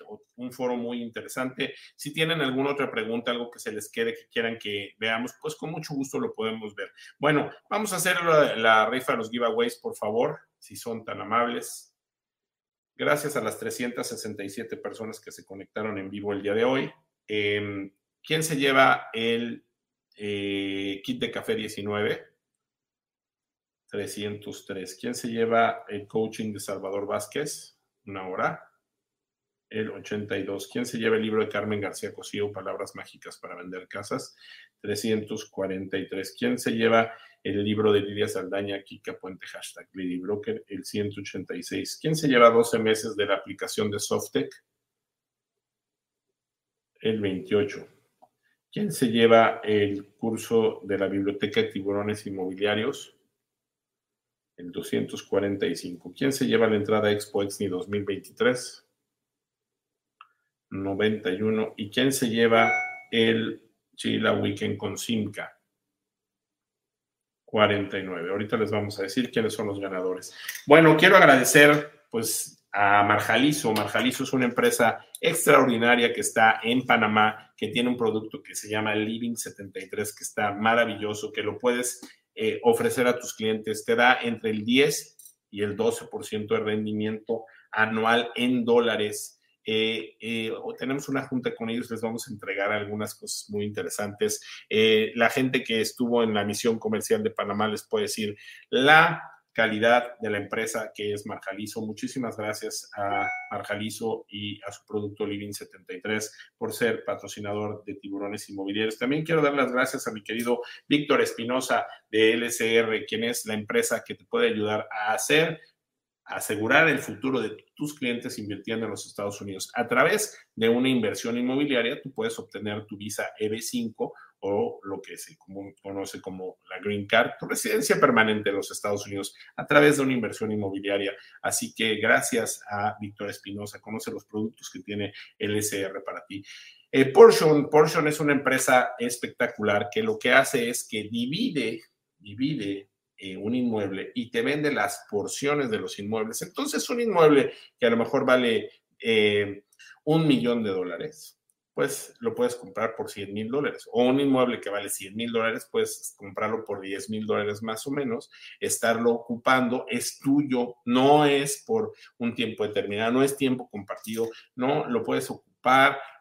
Speaker 2: foro muy interesante. Si tienen alguna otra pregunta, algo que se les quede, que quieran que veamos, pues con mucho gusto lo podemos ver. Bueno, vamos a hacer la, la rifa de los giveaways, por favor, si son tan amables. Gracias a las 367 personas que se conectaron en vivo el día de hoy. Em, ¿Quién se lleva el eh, kit de café 19? 303. ¿Quién se lleva el coaching de Salvador Vázquez? Una hora. El 82. ¿Quién se lleva el libro de Carmen García Cosío, Palabras Mágicas para Vender Casas? 343. ¿Quién se lleva el libro de Lidia Saldaña, Kika Puente, hashtag Lady Broker? El 186. ¿Quién se lleva 12 meses de la aplicación de Softec? El 28. ¿Quién se lleva el curso de la Biblioteca de Tiburones Inmobiliarios? el 245. ¿Quién se lleva la entrada Expo Exni 2023? 91. ¿Y quién se lleva el Chila Weekend con Simca? 49. Ahorita les vamos a decir quiénes son los ganadores. Bueno, quiero agradecer pues a Marjalizo. Marjalizo es una empresa extraordinaria que está en Panamá, que tiene un producto que se llama Living 73, que está maravilloso, que lo puedes eh, ofrecer a tus clientes. Te da entre el 10 y el 12% de rendimiento anual en dólares. Eh, eh, tenemos una junta con ellos, les vamos a entregar algunas cosas muy interesantes. la gente que estuvo en la misión comercial de Panamá les puede decir, la calidad de la empresa que es Marjalizo. Muchísimas gracias a Marjalizo y a su producto Living 73 por ser patrocinador de tiburones inmobiliarios. También quiero dar las gracias a mi querido Víctor Espinosa de LCR, quien es la empresa que te puede ayudar a hacer asegurar el futuro de tus clientes invirtiendo en los Estados Unidos. A través de una inversión inmobiliaria, tú puedes obtener tu visa EB5 o lo que se conoce como la Green Card, tu residencia permanente en los Estados Unidos a través de una inversión inmobiliaria. Así que gracias a Víctor Espinosa, conoce los productos que tiene el SR para ti. Eh, Portion, Portion es una empresa espectacular que lo que hace es que divide, divide eh, un inmueble y te vende las porciones de los inmuebles. Entonces, un inmueble que a lo mejor vale eh, un millón de dólares, pues lo puedes comprar por 100 mil dólares. O un inmueble que vale 100 mil dólares, puedes comprarlo por 10 mil dólares más o menos, estarlo ocupando, es tuyo, no es por un tiempo determinado, no es tiempo compartido, no, lo puedes ocupar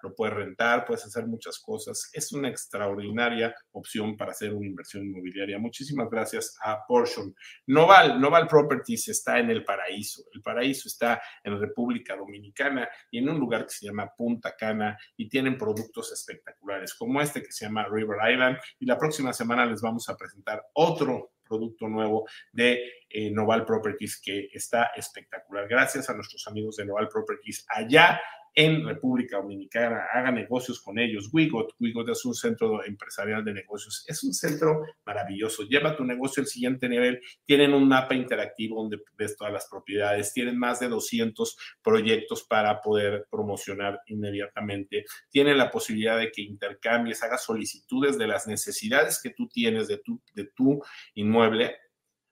Speaker 2: lo puedes rentar, puedes hacer muchas cosas. Es una extraordinaria opción para hacer una inversión inmobiliaria. Muchísimas gracias a Portion. Noval, Noval Properties está en el paraíso. El paraíso está en República Dominicana y en un lugar que se llama Punta Cana y tienen productos espectaculares como este que se llama River Island. Y la próxima semana les vamos a presentar otro producto nuevo de eh, Noval Properties que está espectacular. Gracias a nuestros amigos de Noval Properties allá en República Dominicana, haga negocios con ellos. Wigot, Wigot es un centro empresarial de negocios, es un centro maravilloso. Lleva tu negocio al siguiente nivel. Tienen un mapa interactivo donde ves todas las propiedades, tienen más de 200 proyectos para poder promocionar inmediatamente. Tienen la posibilidad de que intercambies, hagas solicitudes de las necesidades que tú tienes de tu, de tu inmueble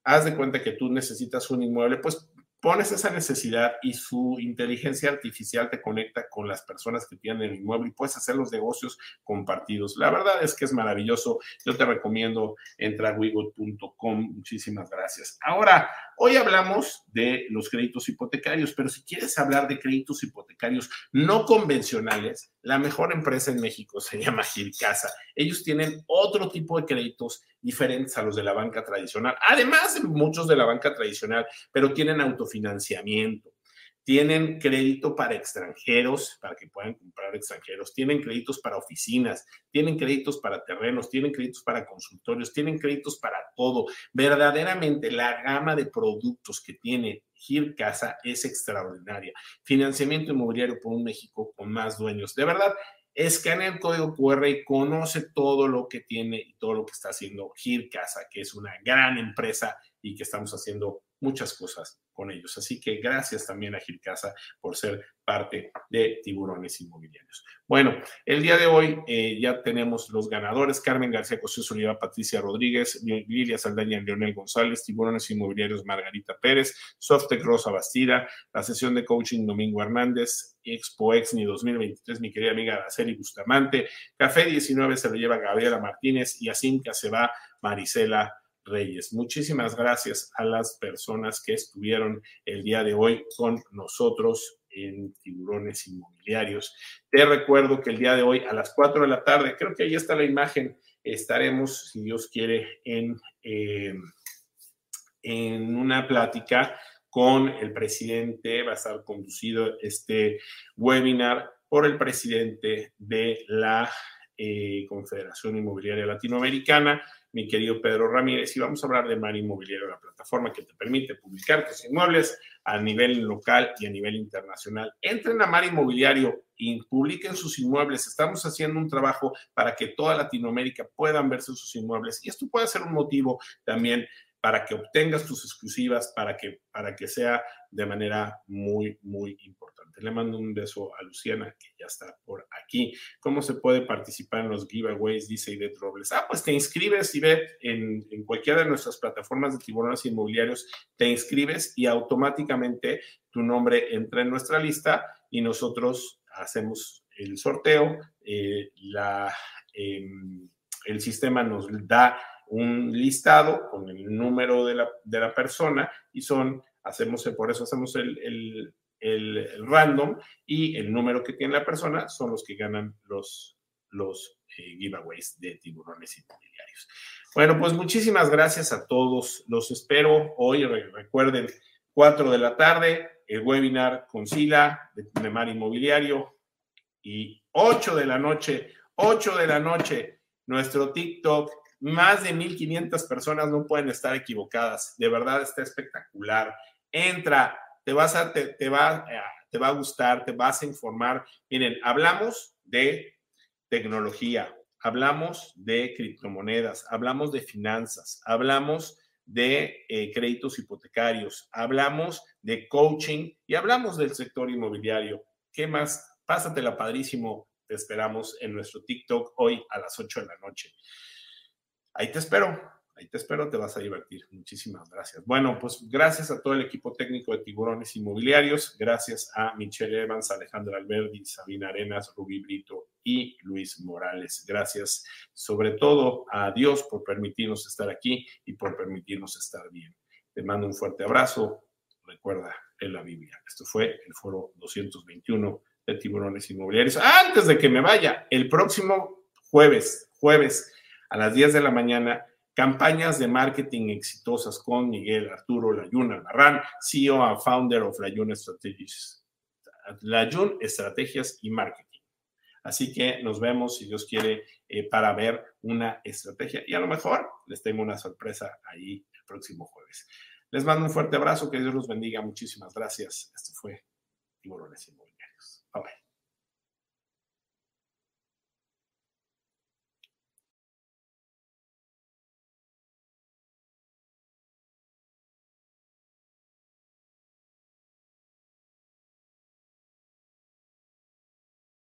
Speaker 2: haz de cuenta que tú necesitas un inmueble, pues pones esa necesidad y su inteligencia artificial te conecta con las personas que tienen el inmueble y puedes hacer los negocios compartidos. La verdad es que es maravilloso. Yo te recomiendo entrar a wigot.com. Muchísimas gracias. Ahora, hoy hablamos de los créditos hipotecarios, pero si quieres hablar de créditos hipotecarios no convencionales, la mejor empresa en México se llama Gilcasa. Ellos tienen otro tipo de créditos diferentes a los de la banca tradicional, además de muchos de la banca tradicional, pero tienen autofinanciamiento, tienen crédito para extranjeros, para que puedan comprar extranjeros, tienen créditos para oficinas, tienen créditos para terrenos, tienen créditos para consultorios, tienen créditos para todo. Verdaderamente la gama de productos que tiene Gil Casa es extraordinaria. Financiamiento inmobiliario por un México con más dueños. De verdad, escanea el código QR y conoce todo lo que tiene y todo lo que está haciendo Gil Casa, que es una gran empresa y que estamos haciendo muchas cosas con ellos. Así que gracias también a Gilcasa por ser parte de Tiburones Inmobiliarios. Bueno, el día de hoy eh, ya tenemos los ganadores, Carmen García Cosío Oliva, Patricia Rodríguez, Lilia Saldaña, Leonel González, Tiburones Inmobiliarios, Margarita Pérez, Softec Rosa Bastida, la sesión de coaching Domingo Hernández, Expo Exni 2023, mi querida amiga Araceli Bustamante, Café 19 se lo lleva Gabriela Martínez y a se va Marisela Reyes. Muchísimas gracias a las personas que estuvieron el día de hoy con nosotros en Tiburones Inmobiliarios. Te recuerdo que el día de hoy a las 4 de la tarde, creo que ahí está la imagen, estaremos, si Dios quiere, en, eh, en una plática con el presidente, va a estar conducido este webinar por el presidente de la eh, Confederación Inmobiliaria Latinoamericana, mi querido Pedro Ramírez, y vamos a hablar de Mar Inmobiliario, la plataforma que te permite publicar tus inmuebles a nivel local y a nivel internacional. Entren a Mar Inmobiliario y publiquen sus inmuebles. Estamos haciendo un trabajo para que toda Latinoamérica puedan verse sus inmuebles y esto puede ser un motivo también para que obtengas tus exclusivas, para que, para que sea de manera muy, muy importante. Le mando un beso a Luciana, que ya está por aquí. ¿Cómo se puede participar en los giveaways? Dice Idet Robles. Ah, pues te inscribes, Idet, en, en cualquiera de nuestras plataformas de tiburones inmobiliarios, te inscribes y automáticamente tu nombre entra en nuestra lista y nosotros hacemos el sorteo. Eh, la, em, el sistema nos da un listado con el número de la, de la persona y son, hacemos, por eso hacemos el, el, el, random y el número que tiene la persona son los que ganan los, los eh, giveaways de tiburones inmobiliarios. Bueno, pues muchísimas gracias a todos. Los espero hoy. Recuerden, 4 de la tarde, el webinar con Sila de, de Mar Inmobiliario y 8 de la noche, 8 de la noche, nuestro TikTok más de 1500 personas no pueden estar equivocadas. De verdad está espectacular. Entra, te vas a, te, va, eh, te va a gustar, te vas a informar. Miren, hablamos de tecnología, hablamos de criptomonedas, hablamos de finanzas, hablamos de eh, créditos hipotecarios, hablamos de coaching y hablamos del sector inmobiliario. ¿Qué más? Pásatela padrísimo. Te esperamos en nuestro TikTok hoy a las 8 de la noche ahí te espero, ahí te espero, te vas a divertir. Muchísimas gracias. Bueno, pues gracias a todo el equipo técnico de Tiburones Inmobiliarios, gracias a Michelle Evans, Alejandra Alberdi, Sabina Arenas, Rubí Brito y Luis Morales. Gracias sobre todo a Dios por permitirnos estar aquí y por permitirnos estar bien. Te mando un fuerte abrazo. Recuerda en la Biblia. Esto fue el foro 221 de Tiburones Inmobiliarios. Antes de que me vaya, el próximo jueves, jueves a las 10 de la mañana campañas de marketing exitosas con Miguel Arturo Layun Albarrán, CEO and founder of Layun Strategies. Layun Estrategias y Marketing. Así que nos vemos, si Dios quiere, eh, para ver una estrategia y a lo mejor les tengo una sorpresa ahí el próximo jueves. Les mando un fuerte abrazo, que Dios los bendiga. Muchísimas gracias. Esto fue Tiburones Inmobiliarios. Bye bye.